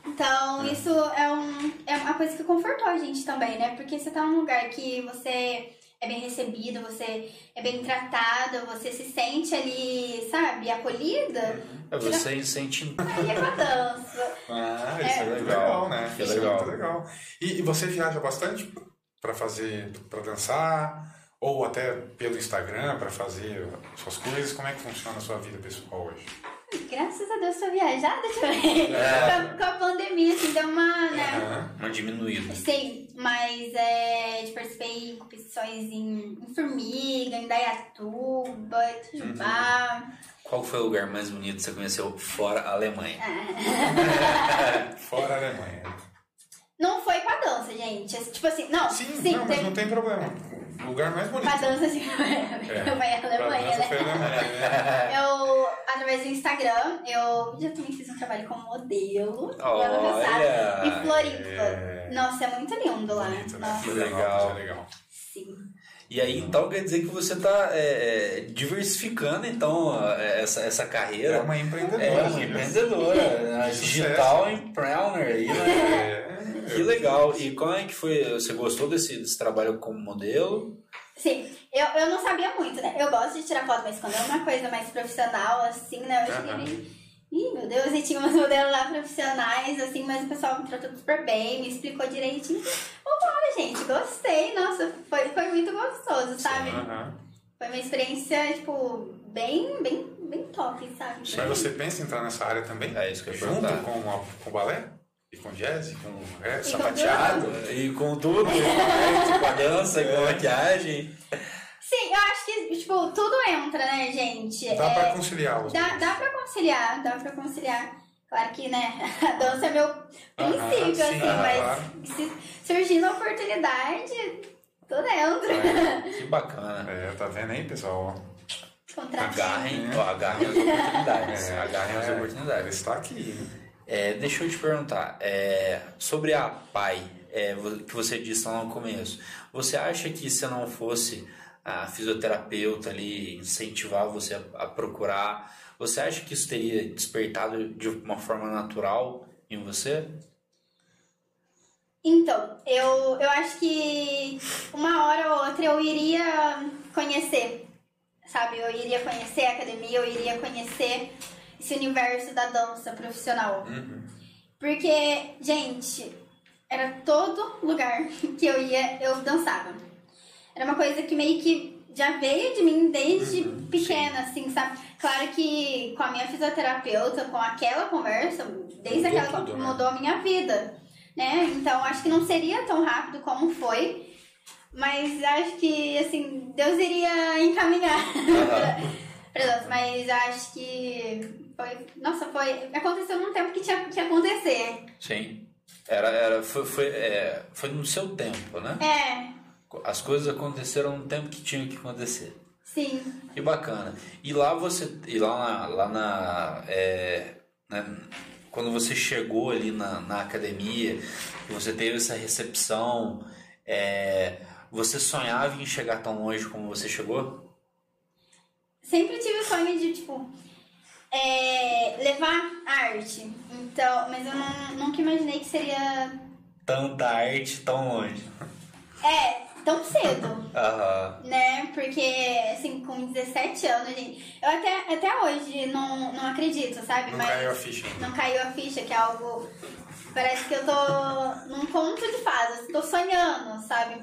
Então, isso é, um, é uma coisa que confortou a gente também, né? Porque você tá num lugar que você é bem recebido, você é bem tratado, você se sente ali, sabe, acolhida. É, você sente. Aí é com a dança. Ah, isso é, É. muito legal, né? Que Isso é legal. muito legal. E, e você viaja bastante pra fazer, pra dançar? Ou até pelo Instagram pra fazer suas coisas? Como é que funciona a sua vida pessoal hoje? Graças a Deus tô viajada também. É. Com, a pandemia, assim, deu uma, né? Aham. Uma diminuída. Sim, mas é, eu participei em competições em, em Formiga, em Dayatuba, Itajubá. Qual foi o lugar mais bonito que você conheceu fora a Alemanha? Fora a Alemanha. Não foi com a dança, gente. Tipo assim, não, Sim, sim, não, mas não tem problema. O lugar mais bonito. a dança, assim, foi É. a Pra Alemanha, dança foi a né? Alemanha, né? Eu, através do Instagram, eu já também fiz um trabalho como modelo no ano passado, em Floripa. É. Nossa, é muito lindo lá. Bonito, né? Nossa, legal. É legal. sim. E aí, então, quer dizer que você está diversificando, então, é, essa, essa É carreira. uma empreendedora. É, uma né? empreendedora, né? Digital empreender aí, né? É, Que legal. E como é que foi? Você gostou desse, desse trabalho como modelo? Sim, eu, eu não sabia muito, né? Eu gosto de tirar foto, mas quando é uma coisa mais profissional, assim, né? Eu. Ih, meu Deus, e tinha umas modelos lá profissionais, assim, mas o pessoal me tratou super bem, me explicou direitinho. Vambora, gente, gostei, nossa, foi, foi muito gostoso, sabe? Foi uma experiência, tipo, bem, bem, bem top, sabe? Mas você pensa em entrar nessa área também? É isso que eu ia Junto com, a, com o balé? E com jazz? E com rap? E com Sapateado? E com tudo, com a arte, com a dança, com a maquiagem. Sim, eu acho que, tipo, tudo entra, né, gente? Dá É, pra conciliar os Dá, dois. dá pra conciliar, dá pra conciliar. Claro que, né, a dança é meu princípio, sim, assim, ah, mas se surgindo a oportunidade, tô dentro. Que bacana. É, tá vendo aí, pessoal? Contratinho. Agarrem, ó, agarrem as oportunidades. É, agarrem as é, oportunidades. Está aqui. né? É, deixa eu te perguntar, é, sobre a PAI, é, que você disse lá no começo, você acha que se não fosse a fisioterapeuta ali incentivar você a, a procurar, você acha que isso teria despertado de uma forma natural em você? Então, eu, eu acho que uma hora ou outra eu iria conhecer, sabe? Eu iria conhecer a academia, eu iria conhecer esse universo da dança profissional. Uhum. Porque, gente, era todo lugar que eu ia, eu dançava. Era uma coisa que meio que já veio de mim desde Uhum, pequena, assim, sabe? Claro que com a minha fisioterapeuta, com aquela conversa, desde Mudou aquela tudo, né? mudou a minha vida, né? Então acho que não seria tão rápido como foi, mas acho que assim Deus iria encaminhar mas acho que foi, nossa, foi aconteceu num tempo que tinha que acontecer. Sim. Era, era, foi, foi, é, foi no seu tempo, né? É, As coisas aconteceram no tempo que tinham que acontecer. sim. Que bacana. E lá você. E lá na. Lá na é, né, quando você chegou ali na, na academia, você teve essa recepção, é, você sonhava em chegar tão longe como você chegou? Sempre tive o sonho de, tipo, é, levar arte. Então, mas eu não, nunca imaginei que seria. Tanta arte tão longe. É, tão cedo. Aham. né? Porque, assim, com 17 anos, gente. Eu até, até hoje não, não acredito, sabe? Não Mas caiu a ficha. Não caiu a ficha, que é algo. Parece que eu tô num conto de fadas. Tô sonhando, sabe?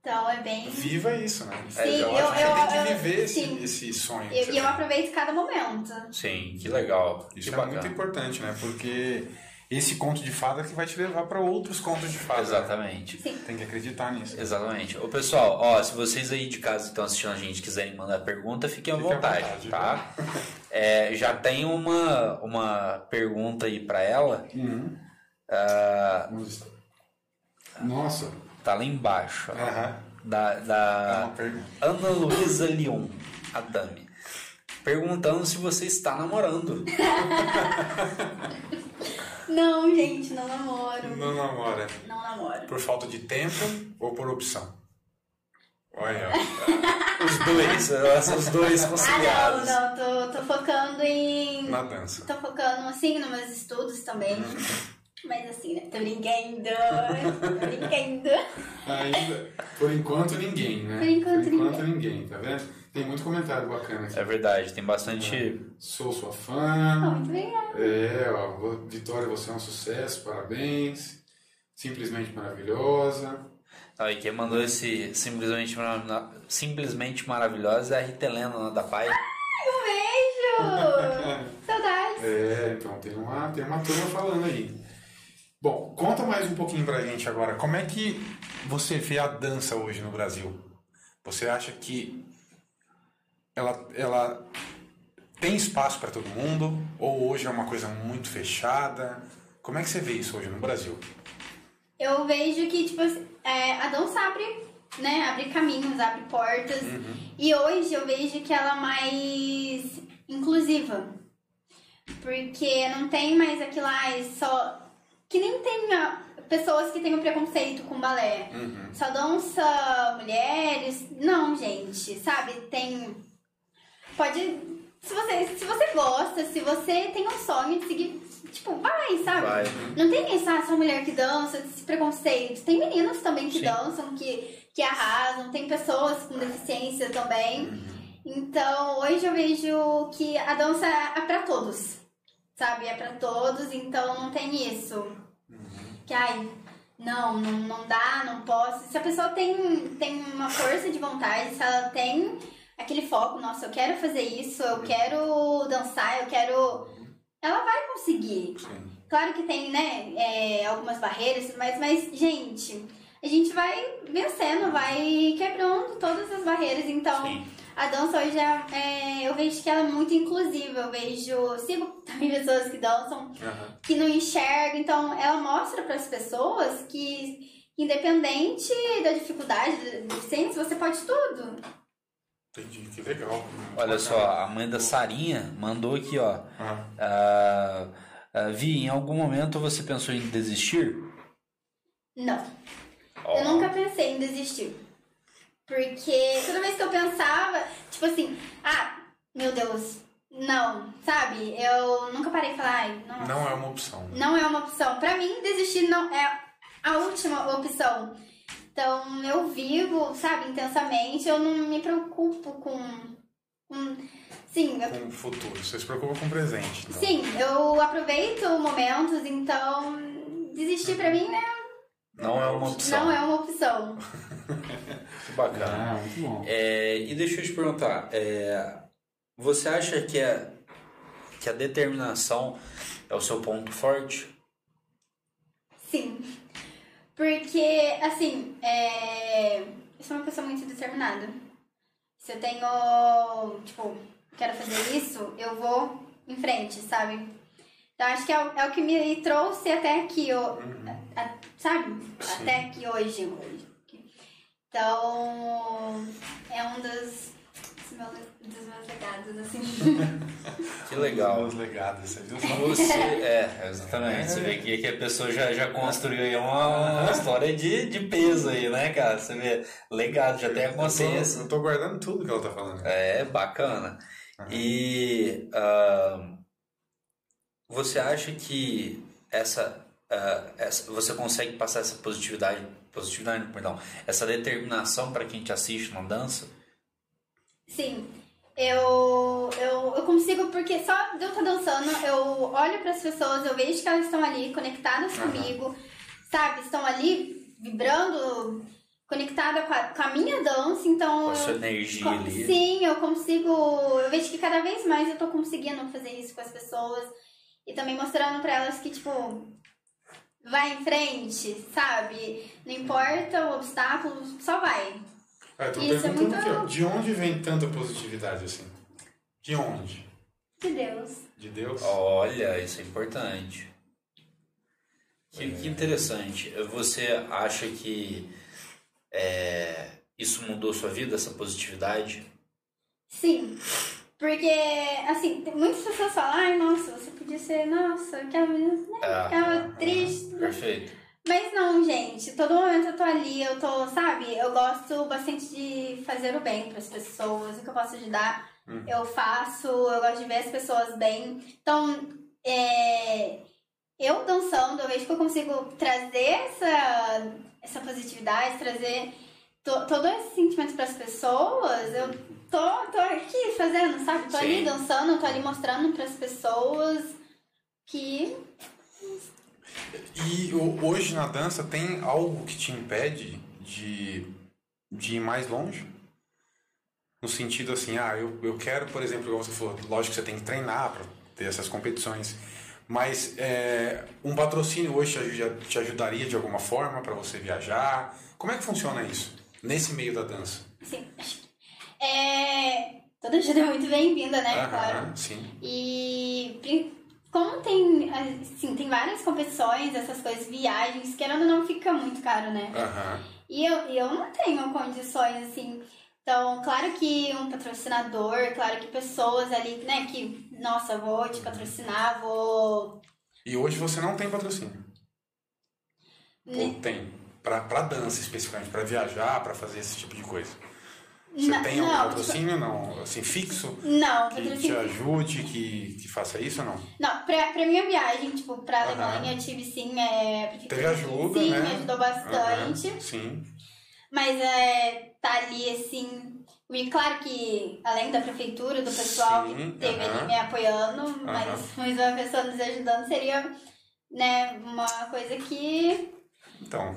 Então é bem. Viva isso, né? Sim, É, eu, eu- que eu- tem que eu- viver esse, sim. esse sonho. E eu, eu aproveito cada momento. Sim, que legal. Isso que é muito importante, né? Porque esse conto de fada que vai te levar para outros contos de fada. né? Exatamente. Sim. Tem que acreditar nisso. Exatamente. Ô pessoal, ó, se vocês aí de casa que estão assistindo a gente quiserem mandar pergunta, fiquem à Fique à vontade, vontade, tá? É, já tem uma, uma pergunta aí pra ela, Uhum. Vamos- Nossa. tá lá embaixo, Aham. da, É da uma pergunta. Ana Luísa Leon, a Dami, perguntando se você está namorando. Não, gente, não namoro. Não namora. Não namoro. Por falta de tempo ou por opção? Olha, Os dois, os dois Ah, conciliados. não, não, tô, tô focando em. na dança. Tô focando, assim, nos meus estudos também. Mas assim, né? Tô brincando. Tô brincando. Ainda, por enquanto ninguém, né? Por enquanto ninguém. tá vendo? Tem muito comentário bacana aqui. É verdade, tem bastante. Sou sua Ah, fã. muito obrigada. É, ó, Vitória, você é um sucesso, parabéns. Simplesmente maravilhosa. Aí quem mandou esse simplesmente, marav- simplesmente maravilhosa é a Rita Helena, da Pai. Um beijo! Saudades! É, então tem uma, tem uma turma falando aí. Bom, conta mais um pouquinho pra gente agora. Como é que você vê a dança hoje no Brasil? Você acha que ela, ela tem espaço para todo mundo? Ou hoje é uma coisa muito fechada? Como é que você vê isso hoje no Brasil? Eu vejo que, tipo, é, a dança abre, né? Abre caminhos, abre portas. E hoje eu vejo que ela é mais inclusiva. Porque não tem mais aquilo, ai, só. Que nem tem pessoas que têm um preconceito com balé. Só dança mulheres. Não, gente, sabe? Tem. Pode. Se você, se você gosta, se você tem um sonho de seguir, tipo, vai, sabe? Vai. Não tem essa, essa mulher que dança, esse preconceito. Tem meninos também que Sim. dançam, que, que arrasam, tem pessoas com deficiência também. Então, hoje eu vejo que a dança é pra todos, sabe? É pra todos, então não tem isso. Que, ai, não, não, não dá, não posso. Se a pessoa tem, tem uma força de vontade, se ela tem aquele foco, nossa, eu quero fazer isso, eu quero dançar, eu quero. Ela vai conseguir. Sim. Claro que tem, né, é, algumas barreiras, mas, mas, gente, a gente vai vencendo, vai quebrando todas as barreiras. Então, Sim. a dança hoje, é, é, eu vejo que ela é muito inclusiva. Eu vejo, sigo também pessoas que dançam, Aham. que não enxergam. Então, ela mostra para as pessoas que, independente da dificuldade, da deficiência, você pode tudo. Entendi, que legal. Olha bacana. só, a mãe da Sarinha mandou aqui, ó. Ah, Ah, ah, Vi, em algum momento você pensou em desistir? Não, Ó, eu nunca pensei em desistir. Porque toda vez que eu pensava, tipo assim, ah, meu Deus, não, sabe? Eu nunca parei de falar, ai, nossa, Não é uma opção. não é uma opção. Pra mim, desistir não é a última opção. Então, eu vivo, sabe, intensamente, eu não me preocupo com. com sim, eu, Com o futuro. Você se preocupa com o presente. Então. sim, eu aproveito momentos, então desistir pra mim né, Não é uma opção. não é uma opção. Que bacana. Ah, muito bom. É, e deixa eu te perguntar, é, você acha que a, que a determinação é o seu ponto forte? Sim. Porque, assim, é... eu sou uma pessoa muito determinada. Se eu tenho, tipo, quero fazer isso, eu vou em frente, sabe? Então acho que é o, é o que me trouxe até aqui, ó, a- a- sabe? Sim. Até aqui hoje. Então, é um dos, dos meus, dos meus legados, assim. Que legal. Os legados, você viu? Você, é, exatamente. Você vê que, que a pessoa já, já construiu aí uma, uma história de, de peso aí, né, cara? Você vê, legado, já tem a consciência. Eu tô, eu tô guardando tudo que ela tá falando. É, bacana. E ah, você acha que essa, ah, essa- você consegue passar essa positividade, positividade, perdão, essa determinação para quem te assiste na dança? Sim, eu, eu, eu consigo, porque só de eu estar dançando, eu olho para as pessoas, eu vejo que elas estão ali conectadas Aham. comigo, sabe? Estão ali vibrando, conectada com a, com a minha dança, então. Com a eu- sua energia ali? Sim, eu consigo. Eu vejo que cada vez mais eu tô conseguindo fazer isso com as pessoas e também mostrando para elas que, tipo. Vai em frente, sabe? Não importa o obstáculo, só vai. Ah, eu tô Isso é perguntando muito- aqui, de onde vem tanta positividade assim? De onde? De Deus. De Deus? Olha, isso é importante. Que, que interessante. Você acha que é, isso mudou sua vida, essa positividade? Sim. Porque, assim, muitas pessoas falam, ai, nossa, você podia ser, nossa, aquela menina, né, Ah, ficava triste. Perfeito. Mas não, gente, todo momento eu tô ali, eu tô, sabe, eu gosto bastante de fazer o bem pras pessoas, o que eu posso ajudar, eu faço, eu gosto de ver as pessoas bem. Então, é, eu dançando, eu vejo que eu consigo trazer essa, essa positividade, trazer to, todo esse sentimento pras pessoas. Eu tô, tô aqui fazendo, sabe? Tô Sim. ali dançando, tô ali mostrando pras pessoas que E hoje na dança tem algo que te impede de, de ir mais longe? No sentido assim, ah, eu, eu quero, por exemplo, igual você falou, lógico que você tem que treinar para ter essas competições, mas é, um patrocínio hoje te, aju- te ajudaria de alguma forma para você viajar? Como é que funciona isso nesse meio da dança? Sim. É, toda ajuda é muito bem-vinda, né? Aham, Claro. sim. E como tem, assim, tem várias competições, essas coisas, viagens, querendo ou não, fica muito caro, né? Aham. E eu, eu não tenho condições, assim. Então, claro que um patrocinador, claro que pessoas ali, né, que, nossa, vou te patrocinar, vou. E hoje você não tem patrocínio? Ou tem? Pra, pra dança especificamente, pra viajar, pra fazer esse tipo de coisa. Você Não, tem algum não, patrocínio, não? Assim, fixo? Não, Que te ajude, que, que faça isso ou não? Não, pra, pra minha viagem, tipo, pra. Alemanha, eu tive sim, é. a Teve ajuda, sim, né? me ajudou bastante. Aham, Sim. Mas é, tá ali, assim. E claro que, além da prefeitura, do pessoal Sim, que teve aham. ali me apoiando, mas, mas uma pessoa nos ajudando seria, né, uma coisa que. Então,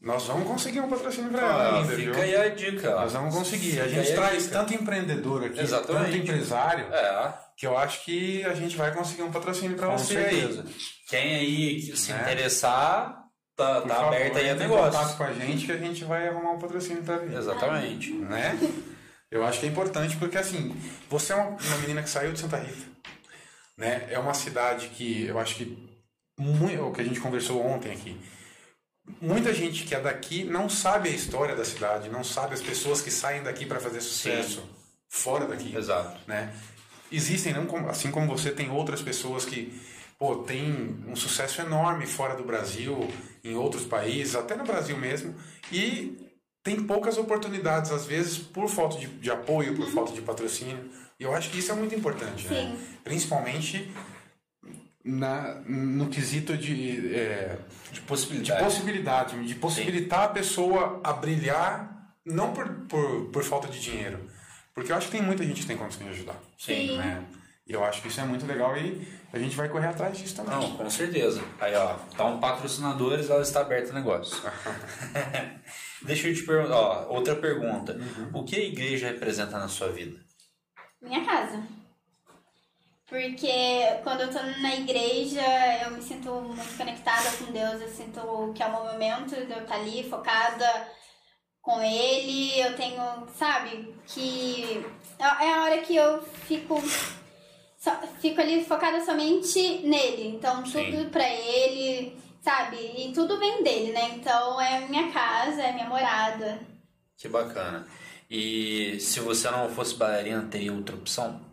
nós vamos conseguir um patrocínio pra ela Ah, ainda, fica viu? aí a dica. Nós vamos conseguir. A Fica gente a traz dica. tanto empreendedor aqui, Exatamente. tanto empresário, É, que eu acho que a gente vai conseguir um patrocínio pra com você certeza. aí. Quem aí que se Né? interessar, tá, tá favor, aberto aí a em contato negócio. com a gente que a gente vai arrumar um patrocínio pra vir. Exatamente. né? Eu acho que é importante porque assim, você é uma, uma menina que saiu de Santa Rita, né? É uma cidade que eu acho que muito, o que a gente conversou ontem aqui. Muita gente que é daqui não sabe a história da cidade, não sabe as pessoas que saem daqui para fazer sucesso fora daqui, Exato. né? Existem, não assim como você, tem outras pessoas que pô, tem um sucesso enorme fora do Brasil, em outros países, até no Brasil mesmo, e tem poucas oportunidades, às vezes, por falta de, de apoio, por falta de patrocínio. E eu acho que isso é muito importante, né? Sim. Principalmente na, no quesito de, é, De de possibilidade. possibilidade, de possibilitar a pessoa a brilhar, não por, por, por falta de dinheiro. Porque eu acho que tem muita gente que tem condição de ajudar. Sim. Né? E eu acho que isso é muito legal e a gente vai correr atrás disso também. Não, com certeza. Aí, ó, tá um patrocinadores, ela está aberto o negócio. Deixa eu te perguntar, ó, outra pergunta. O que a igreja representa na sua vida? Minha casa. Porque quando eu tô na igreja, eu me sinto muito conectada com Deus. Eu sinto que é o momento de eu estar ali focada com Ele. Eu tenho, sabe, que é a hora que eu fico. só- fico ali focada somente nele. Então, Sim. tudo pra Ele, sabe? E tudo vem dele, né? Então, é minha casa, é minha morada. Que bacana. E se você não fosse bailarina, teria outra opção?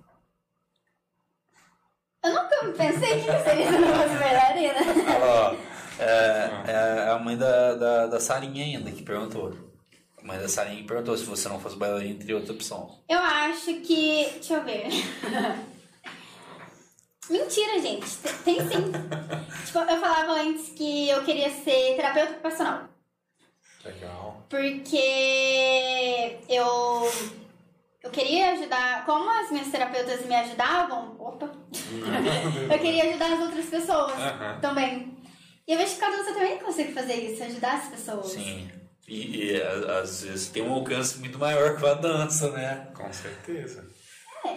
Eu nunca pensei que seria não fosse bailarina. Ela, ó, é, é a mãe da, da, da Sarinha ainda que perguntou. A mãe da Sarinha perguntou se você não fosse bailarina, teria outra opção. Eu acho que. Deixa eu ver. Mentira, gente. Tem tem sim. tipo, eu falava antes que eu queria ser terapeuta ocupacional. Legal. Porque eu. Eu queria ajudar. Como as minhas terapeutas me ajudavam. Opa! eu queria ajudar as outras pessoas Aham. também. E eu vejo que com a dança também consigo fazer isso, ajudar as pessoas. Sim. E, e, a- às vezes tem um alcance muito maior que a dança, né? Com certeza. É,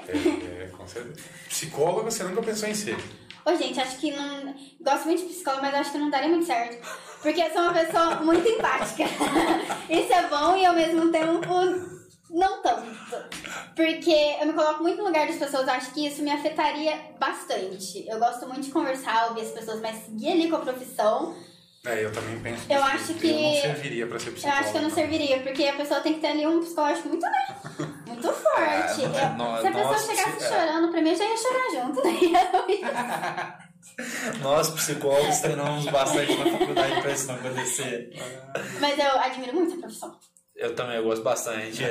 é, com certeza. Psicóloga, você nunca pensou em ser. Ô, gente, acho que não. Gosto muito de psicólogo, mas acho que não daria muito certo. Porque eu sou uma pessoa muito empática. Isso é bom e ao mesmo tempo não tanto. Porque eu me coloco muito no lugar das pessoas, eu acho que isso me afetaria bastante. Eu gosto muito de conversar, ouvir as pessoas, mas seguir ali com a profissão, É, eu também penso Eu acho Eu que- não serviria pra ser eu psicóloga. acho que eu não serviria, porque a pessoa tem que ter ali um psicológico muito, né? Muito forte. Ah, Eu- no- se a pessoa chegasse se- é. chorando pra mim, eu já ia chorar junto. Né? Nós, psicólogos, treinamos bastante na faculdade pra isso não acontecer. Mas eu admiro muito a profissão. Eu também gosto bastante.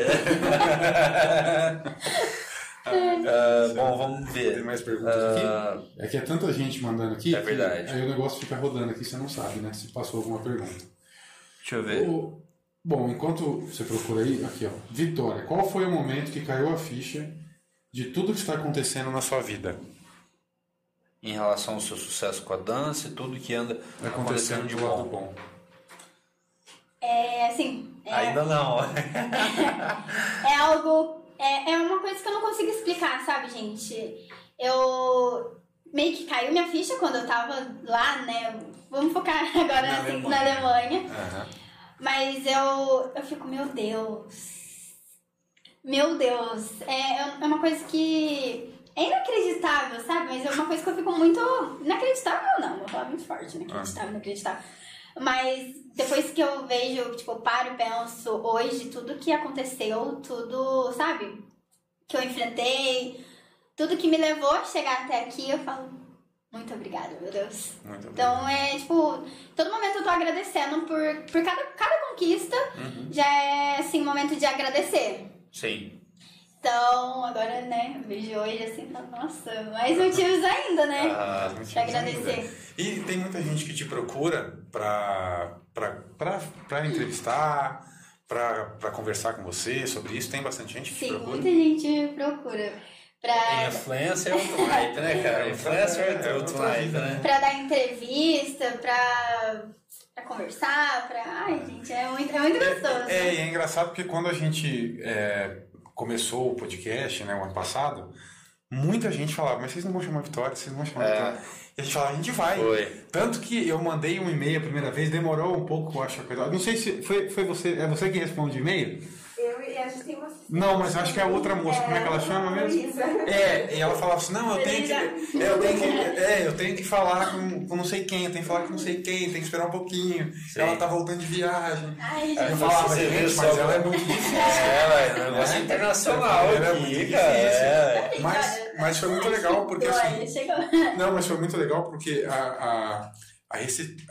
Ah, bom, vamos Tem ver. mais perguntas Ah, aqui? É que é tanta gente mandando aqui. É verdade. Aí o negócio fica rodando aqui, você não sabe, né? Se passou alguma pergunta. deixa eu ver. O- Bom, enquanto você procura aí, aqui ó. Vitória, qual foi o momento que caiu a ficha de tudo que está acontecendo na sua vida? Em relação ao seu sucesso com a dança e tudo que anda acontecendo de lado bom. É assim. É, Ainda não. é algo. É, é uma coisa que eu não consigo explicar, sabe, gente? Eu meio que caiu minha ficha quando eu tava lá, né? Vamos focar agora Na assim, Alemanha. na Alemanha. Aham. Mas eu, eu fico, meu Deus. Meu Deus. É, é uma coisa que é inacreditável, sabe? Mas é uma coisa que eu fico muito. Inacreditável, não. Vou falar muito forte. Inacreditável, inacreditável. Mas depois que eu vejo, tipo, eu paro e penso hoje tudo que aconteceu, tudo, sabe? Que eu enfrentei, tudo que me levou a chegar até aqui, eu falo, muito obrigada, meu Deus. Muito obrigado. Então é tipo, todo momento eu tô agradecendo por, por cada, cada conquista, já é assim, momento de agradecer. Sim. Então, agora, né, vejo hoje assim, nossa, mais motivos ainda, né? Ah, pra agradecer. E tem muita gente que te procura pra, pra, pra, pra entrevistar, pra, pra conversar com você sobre isso. Tem bastante gente que te Sim, procura. muita gente me procura pra, Influencer é outro naipe, né, cara? Influencer é outro naipe, né? pra dar entrevista, pra, pra conversar, pra. Ai, gente, é muito, é muito gostoso. É, e é engraçado porque quando a gente é, começou o podcast, né, o ano passado, muita gente falava, mas vocês não vão chamar Vitória, vocês não vão chamar É. Vitória. E a gente falava, a gente vai. Foi. Tanto que eu mandei um e-mail a primeira vez, demorou um pouco, eu acho. a coisa. Não sei se foi, foi você, é você que responde o e-mail? Tem uma assistente. Não, mas acho que é a outra moça, como é que ela chama mesmo? Luísa. É, e ela falava assim, não, eu tenho que. é, Eu tenho que é, eu tenho que falar com, com não sei quem, eu tenho que falar com não sei quem, tem que esperar um pouquinho. Sim. Ela tá voltando de viagem. Ai, eu falava, gente, mas ela é muito difícil. É, ué, negócio Né? internacional Era muito aqui, difícil. É. Mas, mas foi muito legal, porque assim. Não, mas foi muito legal porque a, a- a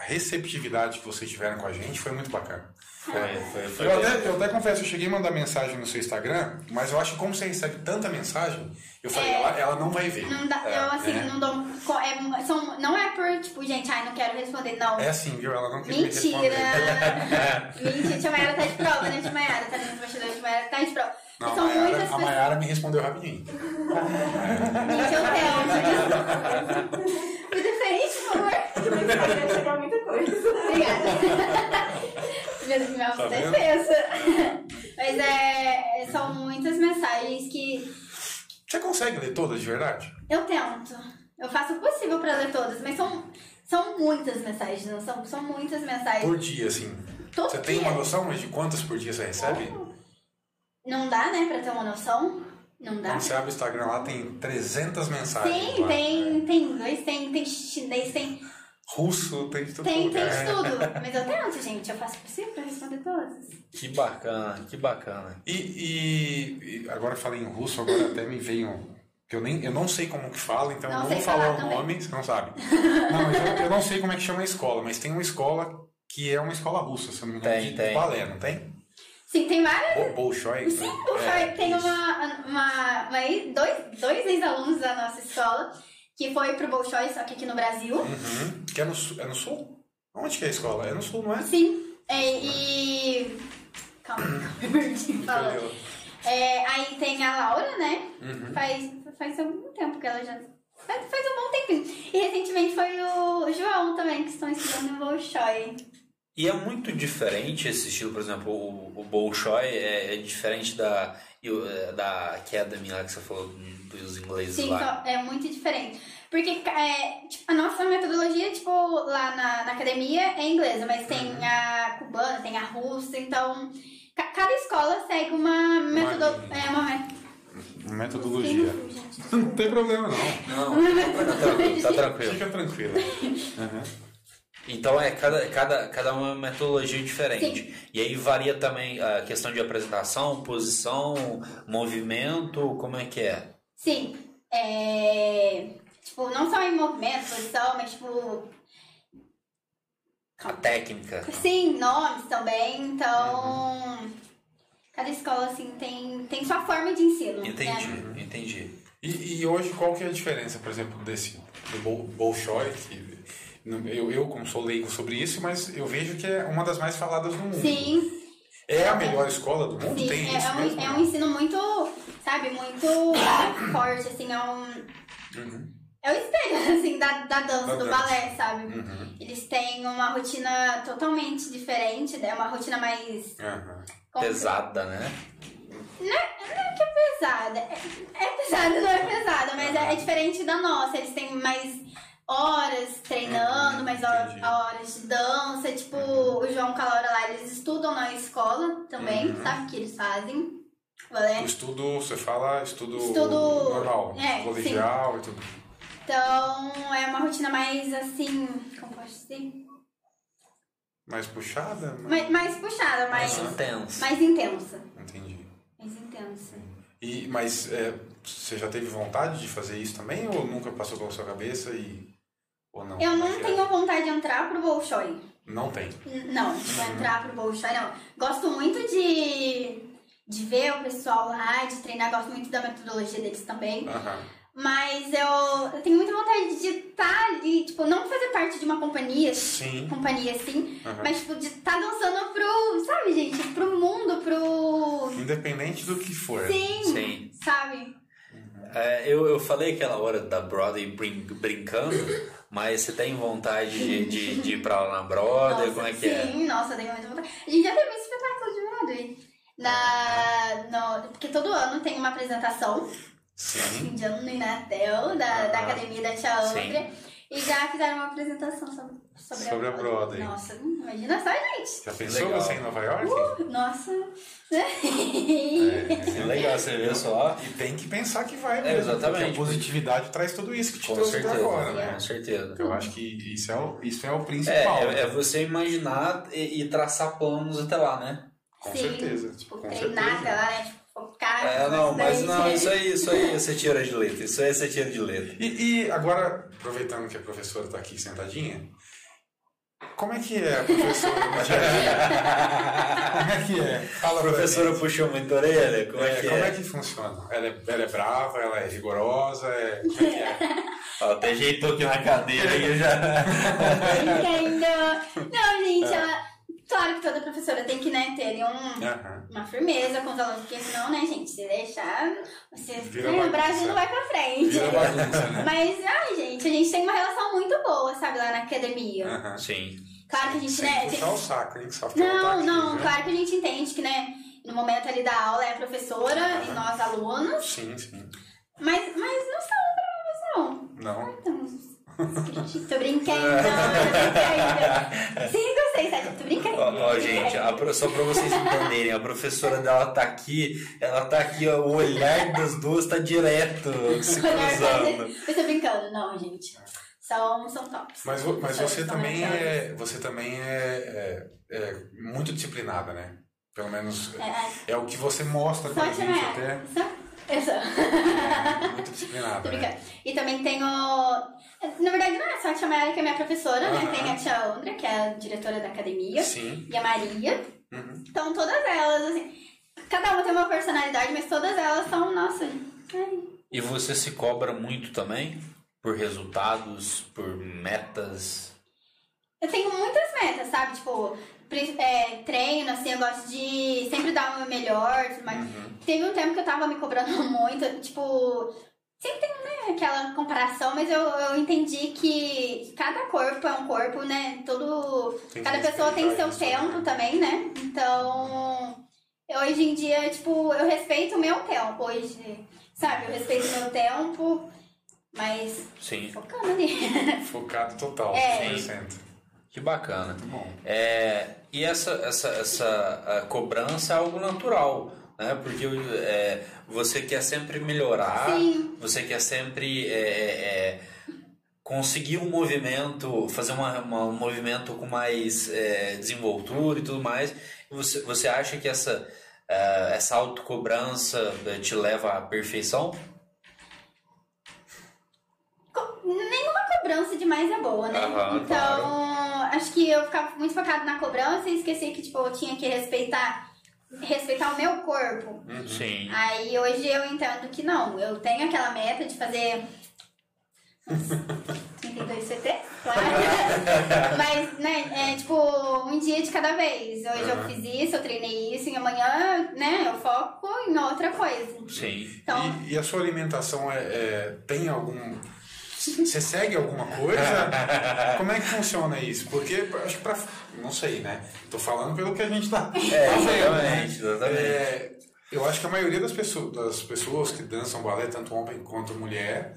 receptividade que vocês tiveram com a gente foi muito bacana. Foi, foi, foi. Eu até, eu até confesso, eu cheguei a mandar mensagem no seu Instagram, mas eu acho que como você recebe tanta mensagem, eu falei, É. ela, ela não vai ver. Não dá, eu assim, é. não dou. É, são, não é por, tipo, gente, ai, não quero responder, não. É assim, viu? Ela não me Mentira! Mentira, tia Mayara tá de prova, né, tia Mayara? Tá os bastidores, tia Mayara tá de prova. Não, são a Mayara, muitas a pessoas. Mayara me respondeu rapidinho. Gente, eu tenho. Me defende, por favor. Vai chegar muita coisa. Obrigada. Minha, minha Tá vendo? defesa. Mas é, são muitas mensagens que Você consegue ler todas de verdade? eu tento. Eu faço o possível pra ler todas, mas são, são muitas mensagens, não são? São muitas mensagens. Por dia, assim. Todo Você tem dia. uma noção mas de quantas por dia você recebe? Não dá, né, pra ter uma noção? Não dá. Quando você abre o Instagram lá, tem 300 mensagens. Sim, lá. tem, tem inglês, tem, tem chinês, tem, Russo, tem de tudo. tem, tem lugar. de tudo. Mas eu tento, gente. Eu faço o possível pra responder todas. Que bacana, que bacana. E, e- e agora eu falei em russo, agora até me veio. Que eu, nem, eu não sei como que fala, então Não eu não vou falar falar o nome, você não sabe. Não, mas eu, eu não sei como é que chama a escola, mas tem uma escola que é uma escola russa, se eu não me engano, Tem, de tem. balé, não tem? Sim, tem várias. Bo- Bolshoi? Sim, né? o É, tem isso. uma, uma, uma dois, dois ex-alunos da nossa escola que foi pro Bolshoi, só que aqui no Brasil. Uhum. Que é no, sul- é no sul? Onde que é a escola? É no sul, não é? Sim. É, e. Calma, calma, eu falando. É, aí tem a Laura, né? Uhum. Faz, faz algum tempo que ela já. Faz, faz um bom tempinho. E recentemente foi o João também, que estão estudando no Bolshoi. E é muito diferente esse estilo, por exemplo, o, o Bolshoi é, é diferente da, e o- é, da Academy lá que você falou dos ingleses Sim, lá. só- é muito diferente. Porque é, tipo, a nossa metodologia, tipo, lá na, na academia é inglesa, mas tem Uhum. a cubana, tem a russa, então ca- cada escola segue uma metodologia. É uma met- Metodologia. Sim. Não tem problema, não. Não, tá tranquilo, tá tranquilo. Fica tranquilo. Uhum. Então é cada, cada, cada uma metodologia diferente. E aí varia também a questão de apresentação, posição, movimento, como é que é? Sim, é, tipo, não só em movimento, posição, mas tipo, A técnica. sim, nomes também, então Uhum. cada escola assim tem, tem sua forma de ensino. Entendi, Né? entendi. E, e hoje qual que é a diferença, por exemplo, desse do Bol- Bolshoi, que eu, eu como sou leigo sobre isso, mas eu vejo que é uma das mais faladas do mundo. Sim, É a melhor escola do mundo? sim, Tem é, isso é mesmo? um, é um ensino muito, sabe, muito, forte, assim, é um... Uhum. É o espelho, assim, da, da dança, Da do dança. balé, sabe? Uhum. Eles têm uma rotina totalmente diferente, é uma rotina mais... Como- Pesada, né? Não é, não é que é pesada. É, é pesada, não é pesada, mas é, é diferente da nossa. Eles têm mais horas treinando, Uhum, mais hor- entendi. horas de dança. Tipo, o João com a Laura lá, eles estudam na escola também, Uhum. sabe? Que eles fazem. Balé. O estudo, você fala estudo, Estudo- normal, é, colegial e tudo. Então, é uma rotina mais assim. Como posso dizer? Mais puxada? Mais, mais puxada, mais, Mais intenso. mais intensa. Entendi. Mais intensa. E, mas é, você já teve vontade de fazer isso também ou nunca passou pela sua cabeça e ou não? Eu não tenho é? vontade de entrar pro Bolshoi. Não tem. Não, vou entrar pro Bolshoi, não. Gosto muito de, de ver o pessoal lá, de treinar, gosto muito da metodologia deles também. Mas eu, eu tenho muita vontade de estar ali, tipo, não fazer parte de uma companhia, Sim. companhia assim, mas tipo, de estar dançando pro, sabe, gente, pro mundo, pro. Independente do que for. Sim, Sim. sabe? É, eu, eu falei aquela hora da Broadway brin- brincando, mas você tem vontade de, de, de ir pra lá na Broadway? Nossa, como é que sim, é? nossa, tenho muita vontade. A gente já teve um espetáculo de Broadway. Na, no, porque todo ano tem uma apresentação Sim. de ano no Inatel, da, da Academia da Tia sim. Andrea. E já fizeram uma apresentação sobre, sobre, Sobre a Broadway. Nossa, imagina só, gente. Já pensou Legal. você em Nova York? Uh, nossa. Que legal, você vê só. E tem que pensar que vai É, mesmo. exatamente. Porque a positividade traz tudo isso que te Com trouxe pra certeza, agora, né? com certeza. Eu acho que isso é o, isso é o É, principal. é, é você imaginar e, e traçar planos até lá, né? Com Sim, certeza. Tipo, com treinar certeza. até lá, né? Tipo, focar. É, não, mas não, isso aí, isso aí você tira de letra. Isso aí você tira de letra. E, e agora, aproveitando que a professora está aqui sentadinha, Como é que é, professora? a dia? Como é que é? Fala A professora puxou muito a orelha? Como é, É, que como é? é que funciona? Ela é, ela é brava, ela é rigorosa, é... como é que é? Ó, até ajeitou aqui na cadeira e eu já. Entendo. Não, gente, ela. Claro que toda professora tem que, né, ter um, Aham. uma firmeza com os alunos, porque senão, né, gente, se deixar, você, né, o. Brasil não vai pra frente. Bagunça, né? Mas, ai, gente, a gente tem uma relação muito boa, sabe, lá na academia. Aham. Sim. Claro que a gente, Sem né. puxar tem- o saco, hein? Só Não, aqui, não, né? claro que a gente entende que, né, no momento ali da aula é a professora e nós alunos, Sim, sim. mas, mas não são bravos, não. Não. Então, tô brincando, tô brincando. Cinco, sete, tô brincando. Ó, ó, gente, a só pra vocês entenderem, a professora dela tá aqui, ela tá aqui, ó, o olhar das duas tá direto se cruzando. Eu tô brincando, não, gente. São, são tops. Mas, mas você são também é, você também é, é, é muito disciplinada, né? Pelo menos É, é o que você mostra pra te gente até. Só? Eu sou. É, muito disciplinada, né? E também tenho. Na verdade, não é só a tia Mayara que é minha professora, né? Tem a tia Andra, que é a diretora da academia, Sim. e a Maria. Uhum. Então, todas elas, assim. Cada uma tem uma personalidade, mas todas elas são, nossa. ai, E você se cobra muito também? Por resultados, por metas? Eu tenho muitas metas, sabe? Tipo, é, treino, assim, eu gosto de sempre dar o meu melhor, tudo mais. Teve um tempo que eu tava me cobrando muito, tipo, sempre tem, né, aquela comparação, mas eu, eu entendi que cada corpo é um corpo, né? Todo. Tem cada pessoa tem seu tempo também, né? Então, hoje em dia, tipo, eu respeito o meu tempo hoje, sabe? Eu respeito o meu tempo, mas Sim. focando ali. Focado total, É. 100%. Que bacana. Muito bom. É, e essa, essa, essa cobrança é algo natural, né? Porque é, você quer sempre melhorar, Sim. você quer sempre é, é, conseguir um movimento, fazer uma, uma- um movimento com mais é, desenvoltura e tudo mais. E Você, você acha que essa, é, essa autocobrança é, te leva à perfeição? Co- Nenhuma cobrança demais é boa, né? Aham, então, acho que eu ficava muito focada na cobrança e esqueci que, tipo, eu tinha que respeitar, respeitar o meu corpo. Sim. Aí hoje eu entendo que não, eu tenho aquela meta de fazer. 32 CT, claro. Mas, né, é tipo, um dia de cada vez. Hoje eu Aham. fiz isso, eu treinei isso, e amanhã, né, eu foco em outra coisa. Sim. Então, E, e a sua alimentação é, é- tem algum. Você segue alguma coisa? Como é que funciona isso? Porque acho que pra. Não sei, né? Tô falando pelo que a gente tá. É, tá vendo, né? exatamente, exatamente. É, eu acho que a maioria das pessoas, das pessoas que dançam balé, tanto homem quanto mulher,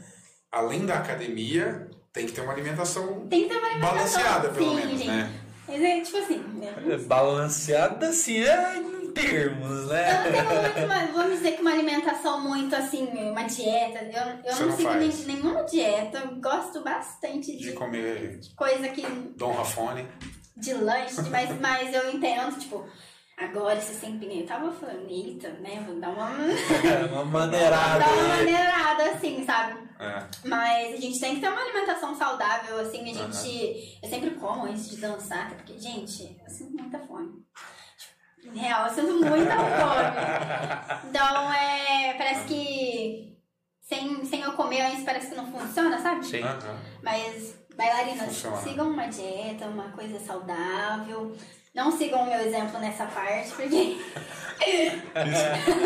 além da academia, tem que ter uma alimentação tem que ter uma alimentação. balanceada, pelo Sim, menos, gente. né? Mas é tipo assim, né? Balanceada assim é termos, Eu né? não tenho muito, uma, vamos dizer que uma alimentação muito assim, uma dieta. Eu, eu Você não, não sigo nem- nenhuma dieta. Eu gosto bastante De de comer coisa que. Dom Rafone. de lanche, mas, mas eu entendo, tipo, agora esse tempinho. Eu tava falando, eita, né? Vou dar uma. Uma Vou maneirada dar uma aí. maneirada assim, sabe? É. Mas a gente tem que ter uma alimentação saudável, assim, a gente. Eu sempre como antes de dançar, até porque, gente, eu sinto muita fome. Real, eu sinto muita fome. Então, é. Parece que. Sem, sem eu comer antes, parece que não funciona, sabe? Sim. Mas, bailarinas, Funciona. sigam uma dieta, uma coisa saudável. Não sigam o meu exemplo nessa parte, porque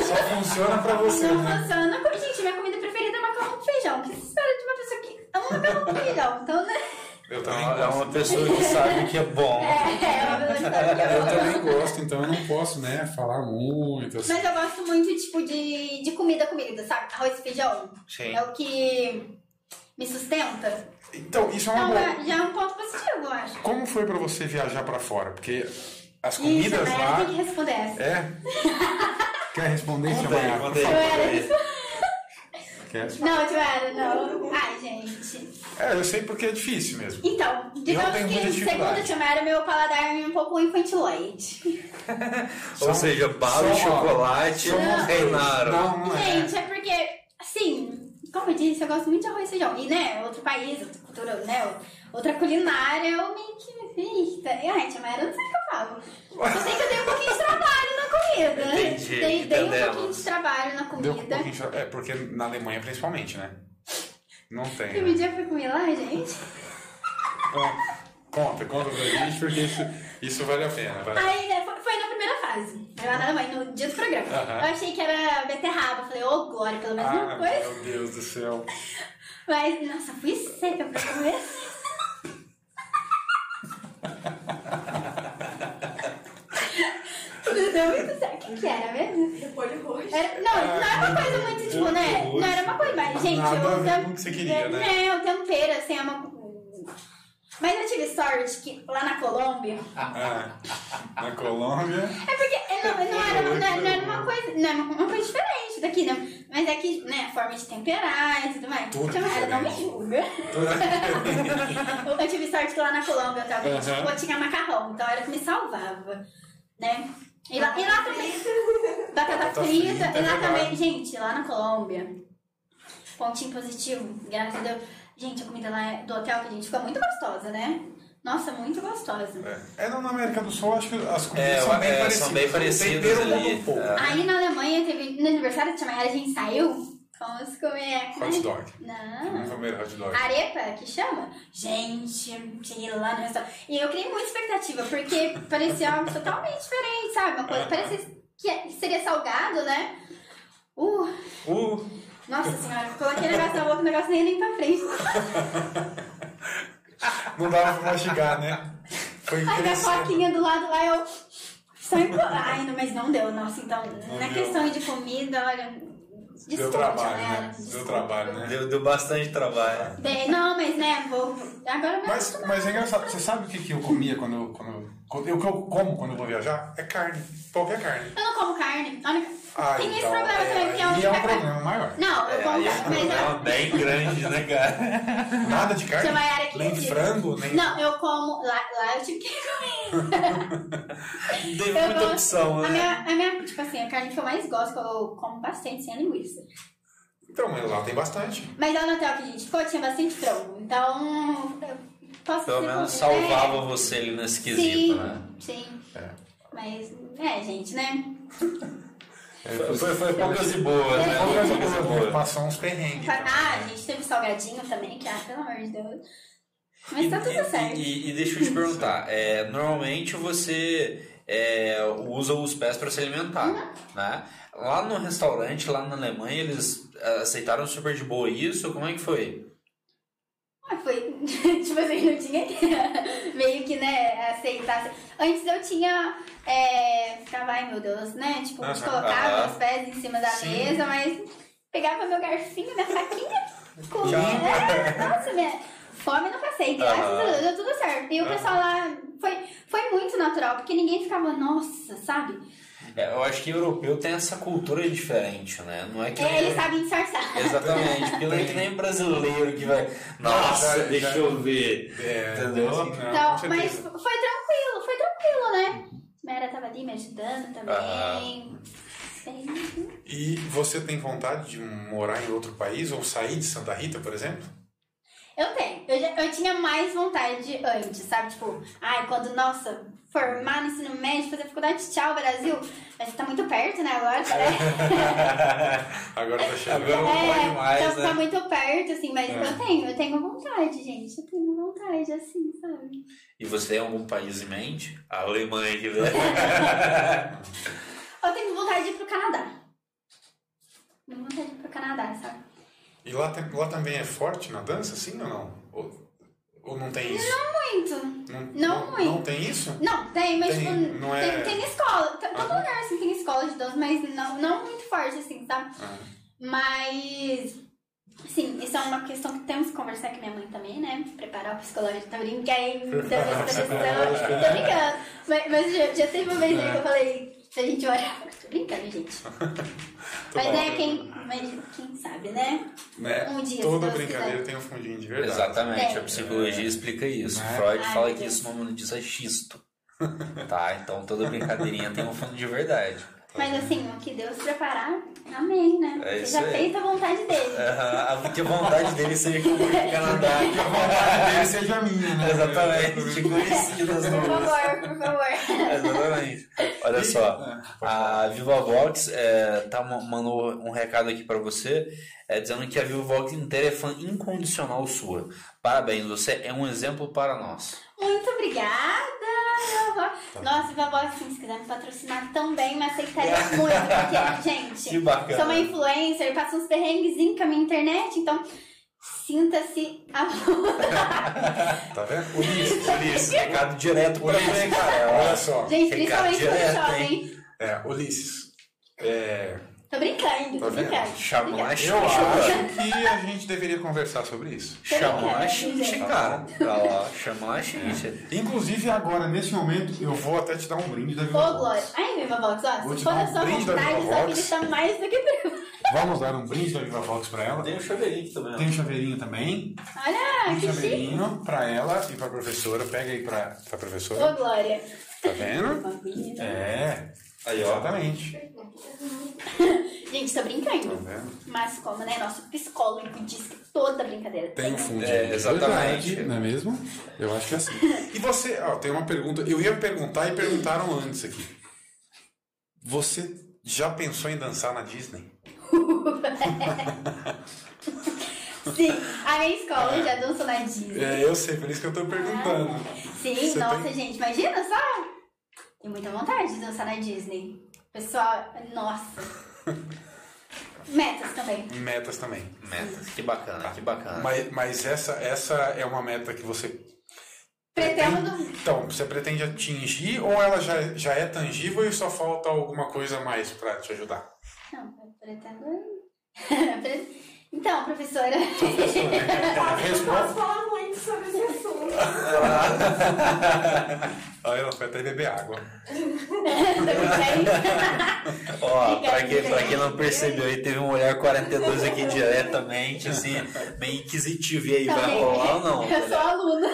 Só funciona pra você, não né? funciona. Gente, minha comida preferida é macarrão com feijão. O que você espera de uma pessoa que ama macarrão com feijão? Então, né? Eu também É gosto. uma pessoa que sabe que é bom. É, é uma pessoa que sabe que é Eu bom. também gosto, então eu não posso, né, falar muito. Assim. Mas eu gosto muito, tipo, de, de comida, comida, sabe? Arroz e feijão. Sim. É o que me sustenta. Então, isso é uma Então, boa. é- já é um ponto positivo, eu acho. Como foi pra você viajar pra fora? Porque as Isso, comidas né? lá. Tem que responder essa. É? Quer responder, Conta Tia aí, Mayara? Não, Tiara, não. Ai, gente. É, eu sei porque é difícil mesmo. Então, digamos muita que, dificuldade. segundo a Tiara, meu paladar é um pouco infantiloide. Ou seja, bala e chocolate só- reinaram. Não, não é. Gente, é porque, assim, como eu disse, eu gosto muito de arroz e feijão. E, né, outro país, outra cultura, né, outra culinária, eu meio que. Eita, ai, tia Maria, eu não sei o que eu falo. Eu sei que eu dei um pouquinho de trabalho na comida. Entendi, dei, dei um pouquinho de trabalho na Deu um comida. pouquinho de- É, porque na Alemanha principalmente, né? Não tem. Que né? dia foi comer lá, gente? Então, conta, conta pra gente, porque isso, isso vale a pena. Vale. Aí né, foi, foi lá na Alemanha, no dia do programa. Aham. Eu achei que era beterraba. Falei, ô, glória, pelo menos uma Ah, coisa. meu Deus do céu. Mas, nossa, fui seca pra comer. Não deu muito certo. O que, que era mesmo? Repolho roxo. Era, não, não era uma coisa muito, tipo, né? Não era uma coisa, mas, gente, Nada a o ver tem- com o que você queria, né? É, o tempero, assim, é uma. Mas eu tive sorte que lá na Colômbia. Ah, na Colômbia. É porque é, não, não, era, não, não era uma coisa. Não era uma coisa diferente daqui, né? Mas é que, né, a forma de temperar e tudo mais. Tudo então, ela não me julga. eu, tive sorte que lá na Colômbia eu tava, Aham. tipo, eu tinha macarrão, então era que me salvava, né? E lá, e lá também. Batata frita, e lá é também, gente, lá na Colômbia. Pontinho positivo, graças a Deus. Gente, a comida lá do hotel que a gente ficou muito gostosa, né? Nossa, muito gostosa. É, é na América do Sul, acho que as comidas É, são, bem é, parecidas. são bem parecidas ali. um pouco. É. Aí na Alemanha teve no aniversário de Tia Mayara, a gente saiu, fomos comer. Hot dog. Não. Vamos comer hot dog. Arepa, que chama? Gente, cheguei lá no restaurante. E eu criei muita expectativa, porque parecia algo totalmente diferente, sabe? Uma coisa Aham. parecia que seria salgado, né? Uh, Uh, nossa senhora, coloquei o negócio na boca, o negócio nem ia nem pra frente. não dava pra mastigar, né? Foi Aí a interessante. coquinha do lado lá, eu. Só enco... Ai, não, mas não deu, nossa. Então, na deu. questão de comida, olha. Desculpa, Deu trabalho, né? Mayara, Deu desculpa. trabalho, né? Deu, deu bastante trabalho. Bem, não, mas né, vou. Agora me Mas, mas é engraçado, você sabe o que, que eu comia quando eu, quando, eu- o que eu como quando eu vou viajar? É carne. Qualquer carne. Eu não como carne. A única... Ah, Tem esse então, problema é, também, porque a aí única é um carne- problema maior. Não, eu É, como é um carne, mas problema não. bem grande, né, cara? Nada de carne? Nem de frango, nem... Não, eu como. Lá, lá eu tive que comer. Não teve muita opção, A né? minha, a minha, tipo assim, a carne que eu mais gosto, que eu como bastante, sem a linguiça. Então, mas lá tem bastante. Mas lá no hotel que a gente ficou, tinha bastante frango. Então, eu posso Pelo menos salvava é, você ali nesse Sim, quesito, né? sim. É. Mas, é, gente, né? Foi, foi, foi poucas e boas, né? É. Poucas e boas. Passou uns perrengues. Ah, também, a gente teve salgadinho também, que, ah, pelo amor de Deus. Mas tá E- tudo e, certo. E, e deixa eu te perguntar, é, normalmente você é, usa os pés para se alimentar, Uhum. né? Lá no restaurante, lá na Alemanha, eles é, aceitaram super de boa isso? Como é que foi? Ah, foi, tipo assim, não tinha que meio que, né, aceitar. Antes eu tinha, é, ficava, ai meu Deus, né, tipo, Aham, colocava aham. os pés em cima da Sim. mesa, mas pegava meu garfinho, minha faquinha, comia, Já. é, nossa, minha fome não passei, graças Aham. a Deus, deu tudo certo. E o pessoal lá, foi, foi muito natural, porque ninguém ficava, nossa, sabe? É, eu acho que o europeu tem essa cultura diferente, né? Não é que É, nem- eles sabem disfarçar. Exatamente, porque não é que nem brasileiro que vai. Nossa, já- deixa já- eu ver. É, Entendeu? assim, não, Então, mas foi tranquilo, foi tranquilo, né? Mera tava ali me ajudando também. Bem, E você tem vontade de morar em outro país ou sair de Santa Rita, por exemplo? Eu tenho. Eu, já- eu tinha mais vontade antes, sabe? Tipo, ai, quando, nossa, formar no ensino médio, fazer faculdade, tchau, Brasil. Mas tá muito perto, né, agora? né? Agora tá chegando. Agora É, mais, tá, né? tá muito perto, assim, mas É. eu tenho, eu tenho vontade, gente. Eu tenho vontade, assim, sabe? E você tem algum país em mente? A Alemanha, que né? Eu tenho vontade de ir pro Canadá. Tenho vontade de ir pro Canadá, sabe? E lá, tem- lá também é forte na dança, sim ou não? Ou, ou não tem isso? Muito. Não, não muito. Não tem isso? Não, tem, mas Tem, tipo, não tem, é- tem escola. T- Todo lugar assim tem escola de dança, mas não, não muito forte, assim, sabe? Ah, Mas. Sim, isso é uma questão que temos que conversar com minha mãe também, né? Preparar o psicológico, tá brincando, da prestação, tô brincando. Mas, mas já, já teve uma vez aí que eu falei pra gente orar. Tô brincando, gente. Mas bom. é quem, mas quem sabe, né? né? Um dia, Toda brincadeira quiser. tem um fundinho de verdade. Exatamente, É. a psicologia explica isso. Né? Freud Ai, fala que isso no nome disso é xisto. tá? Então toda brincadeirinha tem um fundo de verdade. Mas assim, o que Deus preparar, amém, né? É Seja aí. feita a vontade dele. Aham, que a vontade dele seja que eu vou pro Canadá. Que a vontade dele seja minha, né? Exatamente, conhecido as Por favor, por favor. Exatamente. Olha só, a Viva Vox é, tá, ma- mandou um recado aqui pra você, é, dizendo que a Viva Vox inteira é fã incondicional sua. Parabéns, você é um exemplo para nós. Muito obrigada, Tá. Nossa, Viva Vox, se quiser me patrocinar também, me aceitaria muito, porque, gente, Que bacana. sou uma influencer, passo uns perrenguezinhos com a minha internet, então sinta-se à. Tá vendo? Ulisses, Ulisses, recado direto pra Ulisses, você, cara. Olha só. Gente, Recado principalmente direto, hein? É, Ulisses. É, Tô brincando, tô Tá brincando. Chamou Tô a brincando. eu acho que a gente deveria conversar sobre isso. Chamou a gente. cara. Olha lá, chamou a Xuxa. Inclusive, agora, nesse momento, eu vou até te dar um brinde da Viva Ô, Vox. Glória. Ai, Viva Vox, ó, Vou se for da sua brinde da vontade, Viva sua Vox. vida tá mais do que pra Vamos dar um brinde da Viva Vox pra ela. Tem um chaveirinho aqui também. Tem um chaveirinho também. Olha, Um que chique. chaveirinho pra ela e pra professora. Pega aí pra, pra Ô, professora. Glória. Tá vendo? É. Aí, ó. Exatamente. Gente, tô brincando. Tá vendo? Mas como, né, nosso psicólogo diz que toda brincadeira Tem um fundo É, exatamente. verdade, não é mesmo? Eu acho que é assim. E você, ó, tem uma pergunta. Eu ia perguntar e perguntaram antes aqui. Você já pensou em dançar na Disney? Sim, a minha escola já dançou na Disney. É, eu sei, por isso que eu tô perguntando. Sim, Você nossa, tem- gente, imagina só. Tenho muita vontade de dançar na Disney. Pessoal, nossa. Metas também. Metas também. Metas, que bacana, que bacana. Mas, mas essa, essa é uma meta que você Pretendo. Então, você pretende atingir ou ela já, já é tangível e só falta alguma coisa a mais pra te ajudar? Não, eu pretendo. Pre- Então, professora. Muito sobre Aí ela foi até beber água. Ó, pra quem, pra quem não percebeu aí, teve um olhar 42 aqui diretamente, assim, bem inquisitivo. E aí, vai rolar ou não? Eu sou aluna.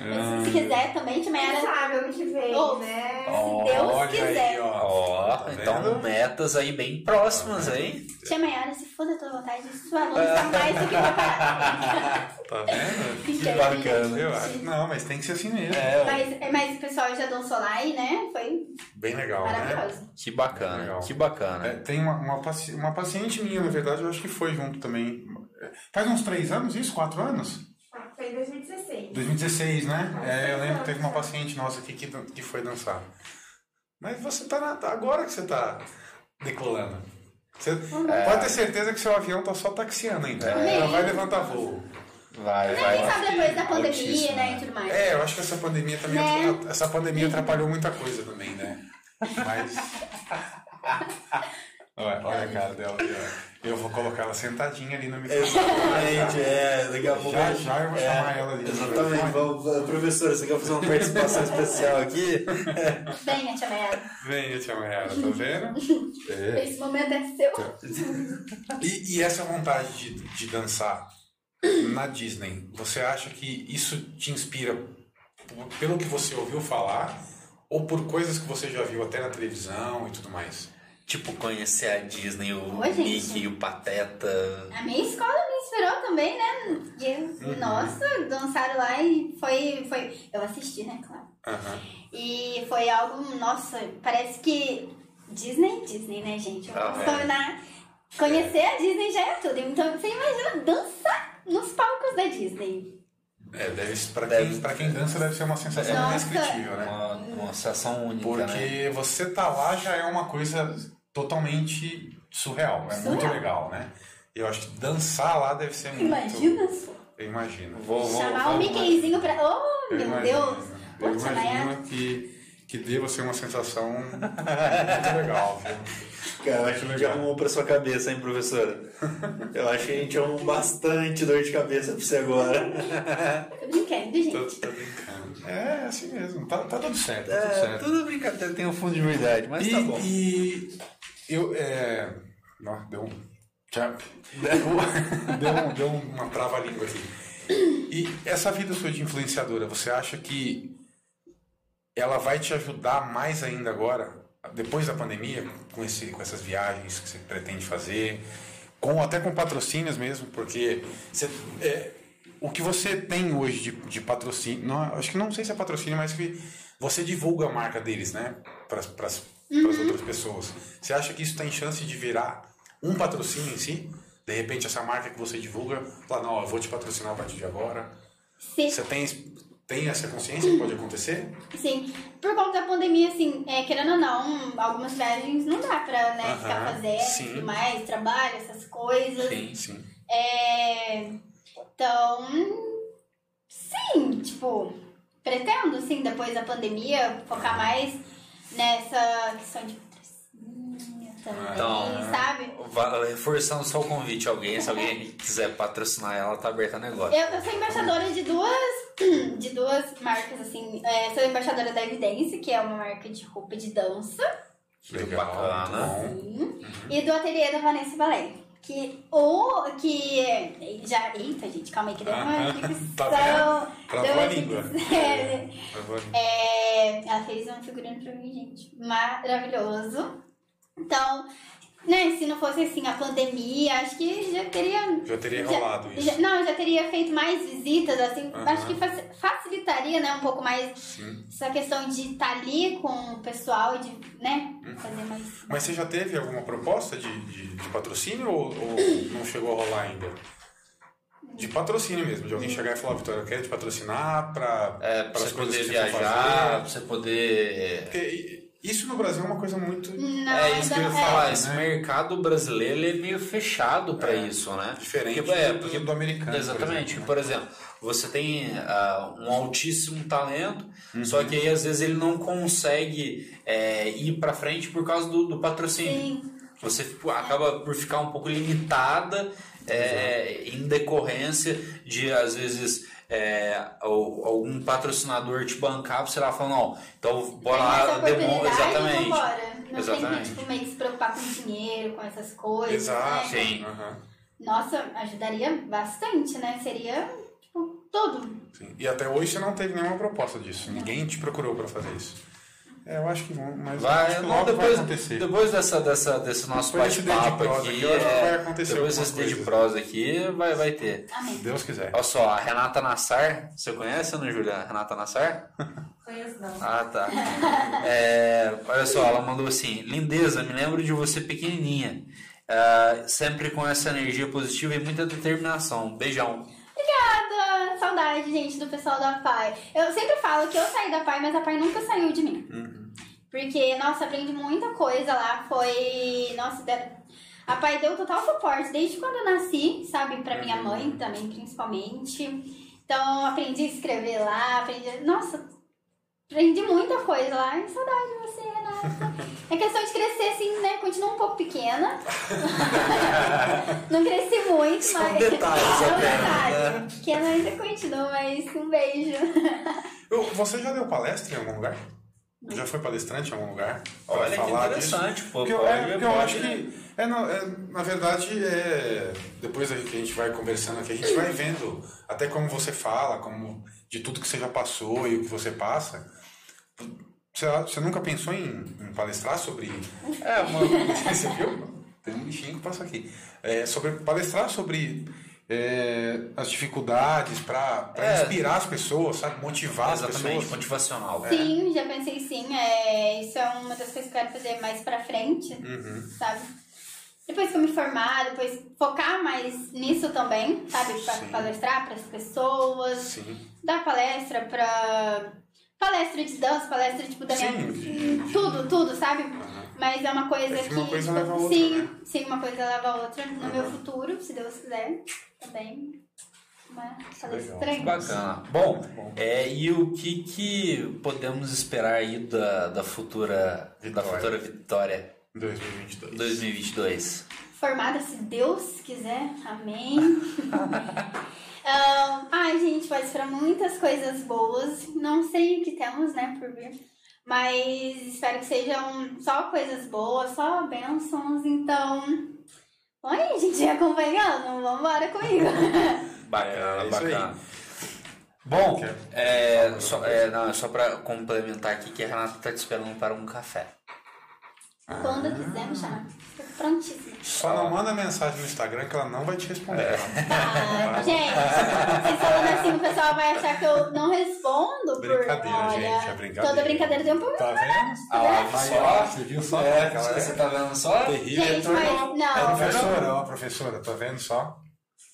Ah. Se quiser também, Quem Mayara. sabe ano que vem, Ô, né? Se Deus Olha quiser. aí, ó. Tá então vendo? metas aí bem próximas, hein? Tia Mayara, se for da tua vontade, sua aluna está mais do que preparada. Tá vendo? Fica aí, bacana, Eu acho. Não, mas tem que ser assim mesmo. É, Mas, mas o pessoal já dançou lá e, né? Foi Bem legal, né? maravilhoso. que bacana, Legal. que bacana. É, tem uma, uma, paci- uma paciente minha, na verdade, eu acho que foi junto também. Faz uns três anos isso? Quatro anos? Foi em 2016. 2016, né? É, eu lembro que teve uma paciente nossa aqui que, que foi dançar. Mas você tá na, tá- agora que você tá decolando. Você pode ter certeza que seu avião tá só taxiando ainda. É. Não vai levantar voo. Vai, Quem vai. sabe depois da pandemia, Altíssimo, né? né? E tudo mais. É, eu acho que essa pandemia também Né? essa pandemia atrapalhou muita coisa também, né? Mas olha, olha a cara dela. Eu vou colocar ela sentadinha ali no microfone. Exatamente, é. Daqui a pouco. Já, já eu vou é, chamar ela ali. Exatamente. Vamos, professora, você quer fazer uma participação especial aqui? Venha, tia Mayara. Venha, tia Mayara, tá vendo? É. Esse momento é seu. E, e essa vontade de, de dançar na Disney, você acha que isso te inspira pelo que você ouviu falar ou por coisas que você já viu até na televisão e tudo mais? Tipo, conhecer a Disney, o Oi. Mickey, o Pateta. A minha escola me inspirou também, né? E, Uhum. Nossa, dançaram lá e foi, foi. Eu assisti, né, claro. Aham. E foi algo, nossa, parece que. Disney, Disney, né, gente? Ah, Vamos é. combinar. Conhecer a Disney já é tudo. Então você imagina dançar nos palcos da Disney. É, deve, pra, Deve- quem, pra quem dança deve ser uma sensação Nossa. indescritível, né? Uma, uma sensação única, né? Porque você tá lá já é uma coisa totalmente surreal, é muito Surreal. legal, né? Eu acho que dançar lá deve ser muito... Imagina só. Eu imagino. Vou, vou, Chamar vou- o Mickeyzinho pra. Oh, Eu meu imagino. Deus! Eu Mayara. imagino que, que deva ser uma sensação muito legal, viu? Cara, eu acho que a gente arrumou pra sua cabeça, hein, professora? Eu acho que a gente arrumou bastante dor de cabeça pra você agora. Tô brincando, gente. Tô, tô brincando. É, assim mesmo. Tá, tá tudo certo, tá tudo É, certo. tudo brincadeira tem um fundo de verdade, mas e, tá bom. e eu, é... Não, deu um... Tchap. Deu, um- deu uma trava-língua aqui. E essa vida sua de influenciadora, você acha que ela vai te ajudar mais ainda agora, depois da pandemia, com, esse, com essas viagens que você pretende fazer, com até com patrocínios mesmo, porque você, é, o que você tem hoje de, de patrocínio, não, acho que não sei se é patrocínio, mas que você divulga a marca deles, né, para as outras pessoas. Você acha que isso tem chance de virar um patrocínio em si? De repente, essa marca que você divulga, fala, não, eu vou te patrocinar a partir de agora. Sim. Você tem, tem essa consciência que pode acontecer? Sim, por conta da pandemia, assim, é, querendo ou não, algumas viagens não dá pra né, Aham, ficar fazendo tudo mais, trabalho, essas coisas. Sim. Sim. É, então, sim, tipo, pretendo, sim, depois da pandemia, focar mais nessa questão de patrocínio também, Então, sabe? reforçando só o convite, alguém, se alguém quiser patrocinar ela, tá aberta a negócio. Eu, eu sou embaixadora de duas, de duas marcas, assim. É, sou embaixadora da Evidência, que é uma marca de roupa de dança. Legal. bacana. Sim. E do ateliê da Vanessa Valério. Que o que já. Eita, gente, calma aí, que deu uma dicção. Tá? Travou a língua. É, é, ela fez um figurino pra mim, gente. Maravilhoso. Então, né, se não fosse assim a pandemia, acho que já teria. Já teria já- rolado isso. já- não, já teria feito mais visitas, assim. Aham. Acho que faci- facilitaria, né, um pouco mais Sim. essa questão de estar ali com o pessoal e de, né, Uhum. fazer mais. Mas você já teve alguma proposta de, de, de patrocínio ou, ou não chegou a rolar ainda? De patrocínio mesmo, de alguém chegar e falar, Vitória, eu quero te patrocinar para É, pra você coisas poder que você for viajar, pra fazer. você poder. Porque isso no Brasil é uma coisa muito Não, é isso que eu ia falar, é. esse mercado brasileiro ele é meio fechado pra É, isso, né? diferente Porque, é, do- porque- do americano, por Exatamente. exemplo, né? Por exemplo, você tem ah, um altíssimo talento, Uhum. só que aí às vezes ele não consegue é, ir pra frente por causa do, do patrocínio. Sim. Você tipo, acaba por ficar um pouco limitada é, em decorrência de, às vezes, é, al- algum patrocinador te bancar, você lá falando, não, então bora lá, demonstra. oportunidade, Exatamente. vambora. Não Exatamente. tem que tipo, meio que se preocupar com dinheiro, com essas coisas. Exato. Né? Sim. Aham, Nossa, ajudaria bastante, né? Seria, tipo, tudo. sim. E até hoje você não teve nenhuma proposta disso. Ninguém te procurou para fazer isso. É, eu acho que vão, mas Vai, acho que não, logo vai depois, acontecer. depois dessa, dessa, desse nosso Depois bate-papo aqui, aqui, é, vai acontecer depois desse day de prosa aqui, vai, vai ter. Amém. Se Deus quiser. Olha só, a Renata Nassar, você conhece, Ana Júlia? A Renata Nassar? Conheço não. Ah, tá. É, olha só, ela mandou assim: Lindeza, me lembro de você pequenininha. Ah, sempre com essa energia positiva e muita determinação. Beijão. Obrigada! Saudade, gente, do pessoal da PAI. Eu sempre falo que eu saí da PAI, mas a PAI nunca saiu de mim. Porque, nossa, aprendi muita coisa lá. Foi. Nossa, a PAI deu total suporte desde quando eu nasci, sabe? Pra minha mãe também, principalmente. Então, aprendi a escrever lá, aprendi. Nossa, aprendi muita coisa lá. Ai, saudade de você, Renata. É questão de crescer, assim, né? Continuo um pouco pequena. Não cresci muito, São mas. detalhes São apenas, detalhes. né? Pequena ainda continua, mas um beijo. Você já deu palestra em algum lugar? Já foi palestrante em algum lugar? Olha que falar interessante, disso? pô, Porque, eu- pode- é, porque eu pode, acho que, é, na, é, na verdade, é, depois que a gente vai conversando aqui, a gente vai vendo até como você fala, como de tudo que você já passou e o que você passa. Você, você nunca pensou em, em palestrar sobre É, uma, Você viu? Tem um bichinho que passa aqui. É, sobre palestrar sobre é, as dificuldades para É. inspirar as pessoas, sabe? Motivar as exatamente, pessoas. motivacional. Sim, já pensei sim. É, isso é uma das coisas que eu quero fazer mais pra frente, Uhum. sabe? Depois que eu me formar, depois focar mais nisso também, sabe? Pra Sim. palestrar pras pessoas, Sim. dar palestra pra. Palestra de dança, palestra tipo da minha. Sim, Tudo, tudo, sabe? Aham. Mas é uma coisa É que que. uma coisa tipo, leva a outra, sim, né? sim, uma coisa leva a outra. No Aham. meu futuro, se Deus quiser, também. Uma palestrante. Bacana. Bom, bom. é, e o que, que podemos esperar aí da, da futura da Vitória. futura vitória 2022. 2022? formada, se Deus quiser. Amém. Ahn, ai, gente, pode esperar muitas coisas boas. Não sei o que temos, né, por vir. Mas espero que sejam só coisas boas, só bênçãos. Então, oi, gente, acompanhando. Vambora comigo. Bacana, É aí. bacana. Bom, é, só, é, não, só pra complementar aqui que a Renata tá te esperando para um café. Quando quiser me chamar. Tô prontíssima. Só não manda mensagem no Instagram que ela não vai te responder. É. Ah, gente, vocês falando assim, o pessoal vai achar que eu não respondo por. Brincadeira, olha, gente, é brincadeira. Toda brincadeira tem um pouco. Tá vendo? Ah, lá, Aí, só. você viu só? É, você tá vendo só? terrível. Gente, mas É não. professora, ó, professora, tá vendo só?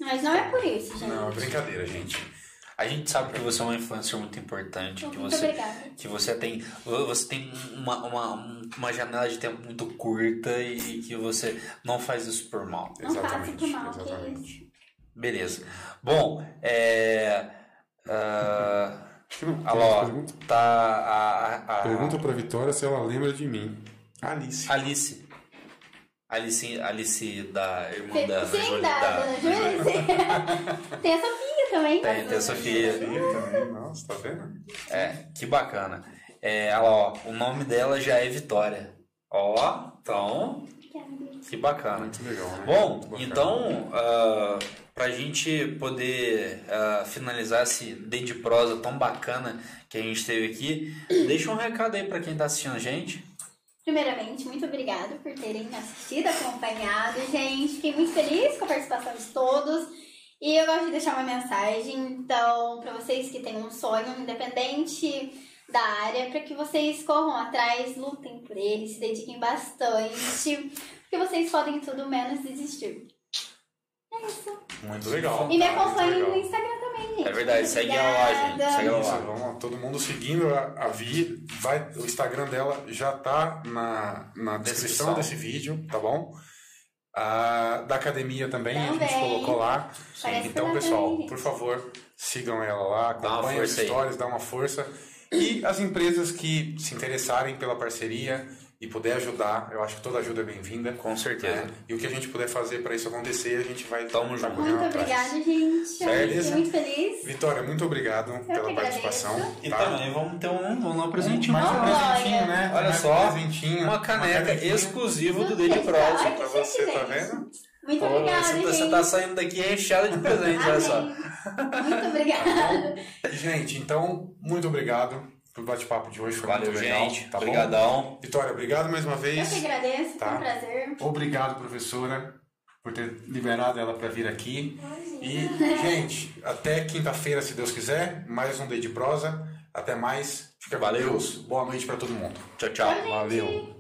Mas não é por isso, gente. Não, é brincadeira, gente. A gente sabe que você é uma influencer muito importante, que Muito você, obrigada. que você tem, você tem uma, uma, uma janela de tempo muito curta e que você não faz isso por mal. Não Exatamente, por mal, que exatamente. Beleza. Bom, é. Não, alô, pergunta, tá a, a, a pergunta pra Vitória se ela lembra de mim. Alice. Alice. Alice, Alice da irmã Sim, da da Dona Júlia. sim. Tem a Sofia também. Tem, tem a Sofia. Sim, também. Nossa, tá vendo? É, que bacana. É, ela, ó, o nome dela já é Vitória. Ó, então, que bacana. Muito legal, né? Bom, bacana. então, ah, pra gente poder ah, finalizar esse D de prosa tão bacana que a gente teve aqui, deixa um recado aí pra quem tá assistindo a gente. Primeiramente, muito obrigada por terem assistido, acompanhado, gente. Fiquei muito feliz com a participação de todos. E eu gosto de deixar uma mensagem, então, para vocês que têm um sonho independente da área, para que vocês corram atrás, lutem por ele, se dediquem bastante, porque vocês podem tudo menos desistir. É isso. Muito legal. E me acompanhem no Instagram também, gente. É verdade, Muito segue ela lá, gente. obrigada. Segue Isso, lá. vamos lá, todo mundo seguindo a, a Vi. Vai, o Instagram dela já tá na, na descrição Descrição. desse vídeo, tá bom? A, da academia também, a gente Também. colocou lá. Parece então, pessoal, também. por favor, sigam ela lá, acompanhem as histórias, dá uma força. E as empresas que se interessarem pela parceria e puder ajudar, eu acho que toda ajuda é bem-vinda. Com certeza. né? E o que a gente puder fazer para isso acontecer, a gente vai Tamo tá junto. Muito obrigada, gente. Beleza? Fiquei muito feliz. Vitória, muito obrigado pela que participação. agradeço. E tá? também vamos ter um, vamos dar um presentinho Mais um Olha. presentinho, né? Olha Mais só, um presentinho, uma caneca exclusiva do. Ai, pra que você, tá vendo? Muito Pô, obrigada, você, gente. você tá saindo daqui recheado de presentes, olha só. Muito obrigada. Gente, então, muito obrigado pelo bate-papo de hoje. Foi Valeu, muito legal. gente. Tá bom? Obrigadão. Vitória, obrigado mais uma Eu vez. que agradeço, Tá. foi um prazer. Obrigado, professora, por ter liberado ela para vir aqui. E, gente, até quinta-feira, se Deus quiser, mais um Day de Prosa. Até mais. Fica com Valeu. Deus. Boa noite para todo mundo. Tchau, tchau. Valeu.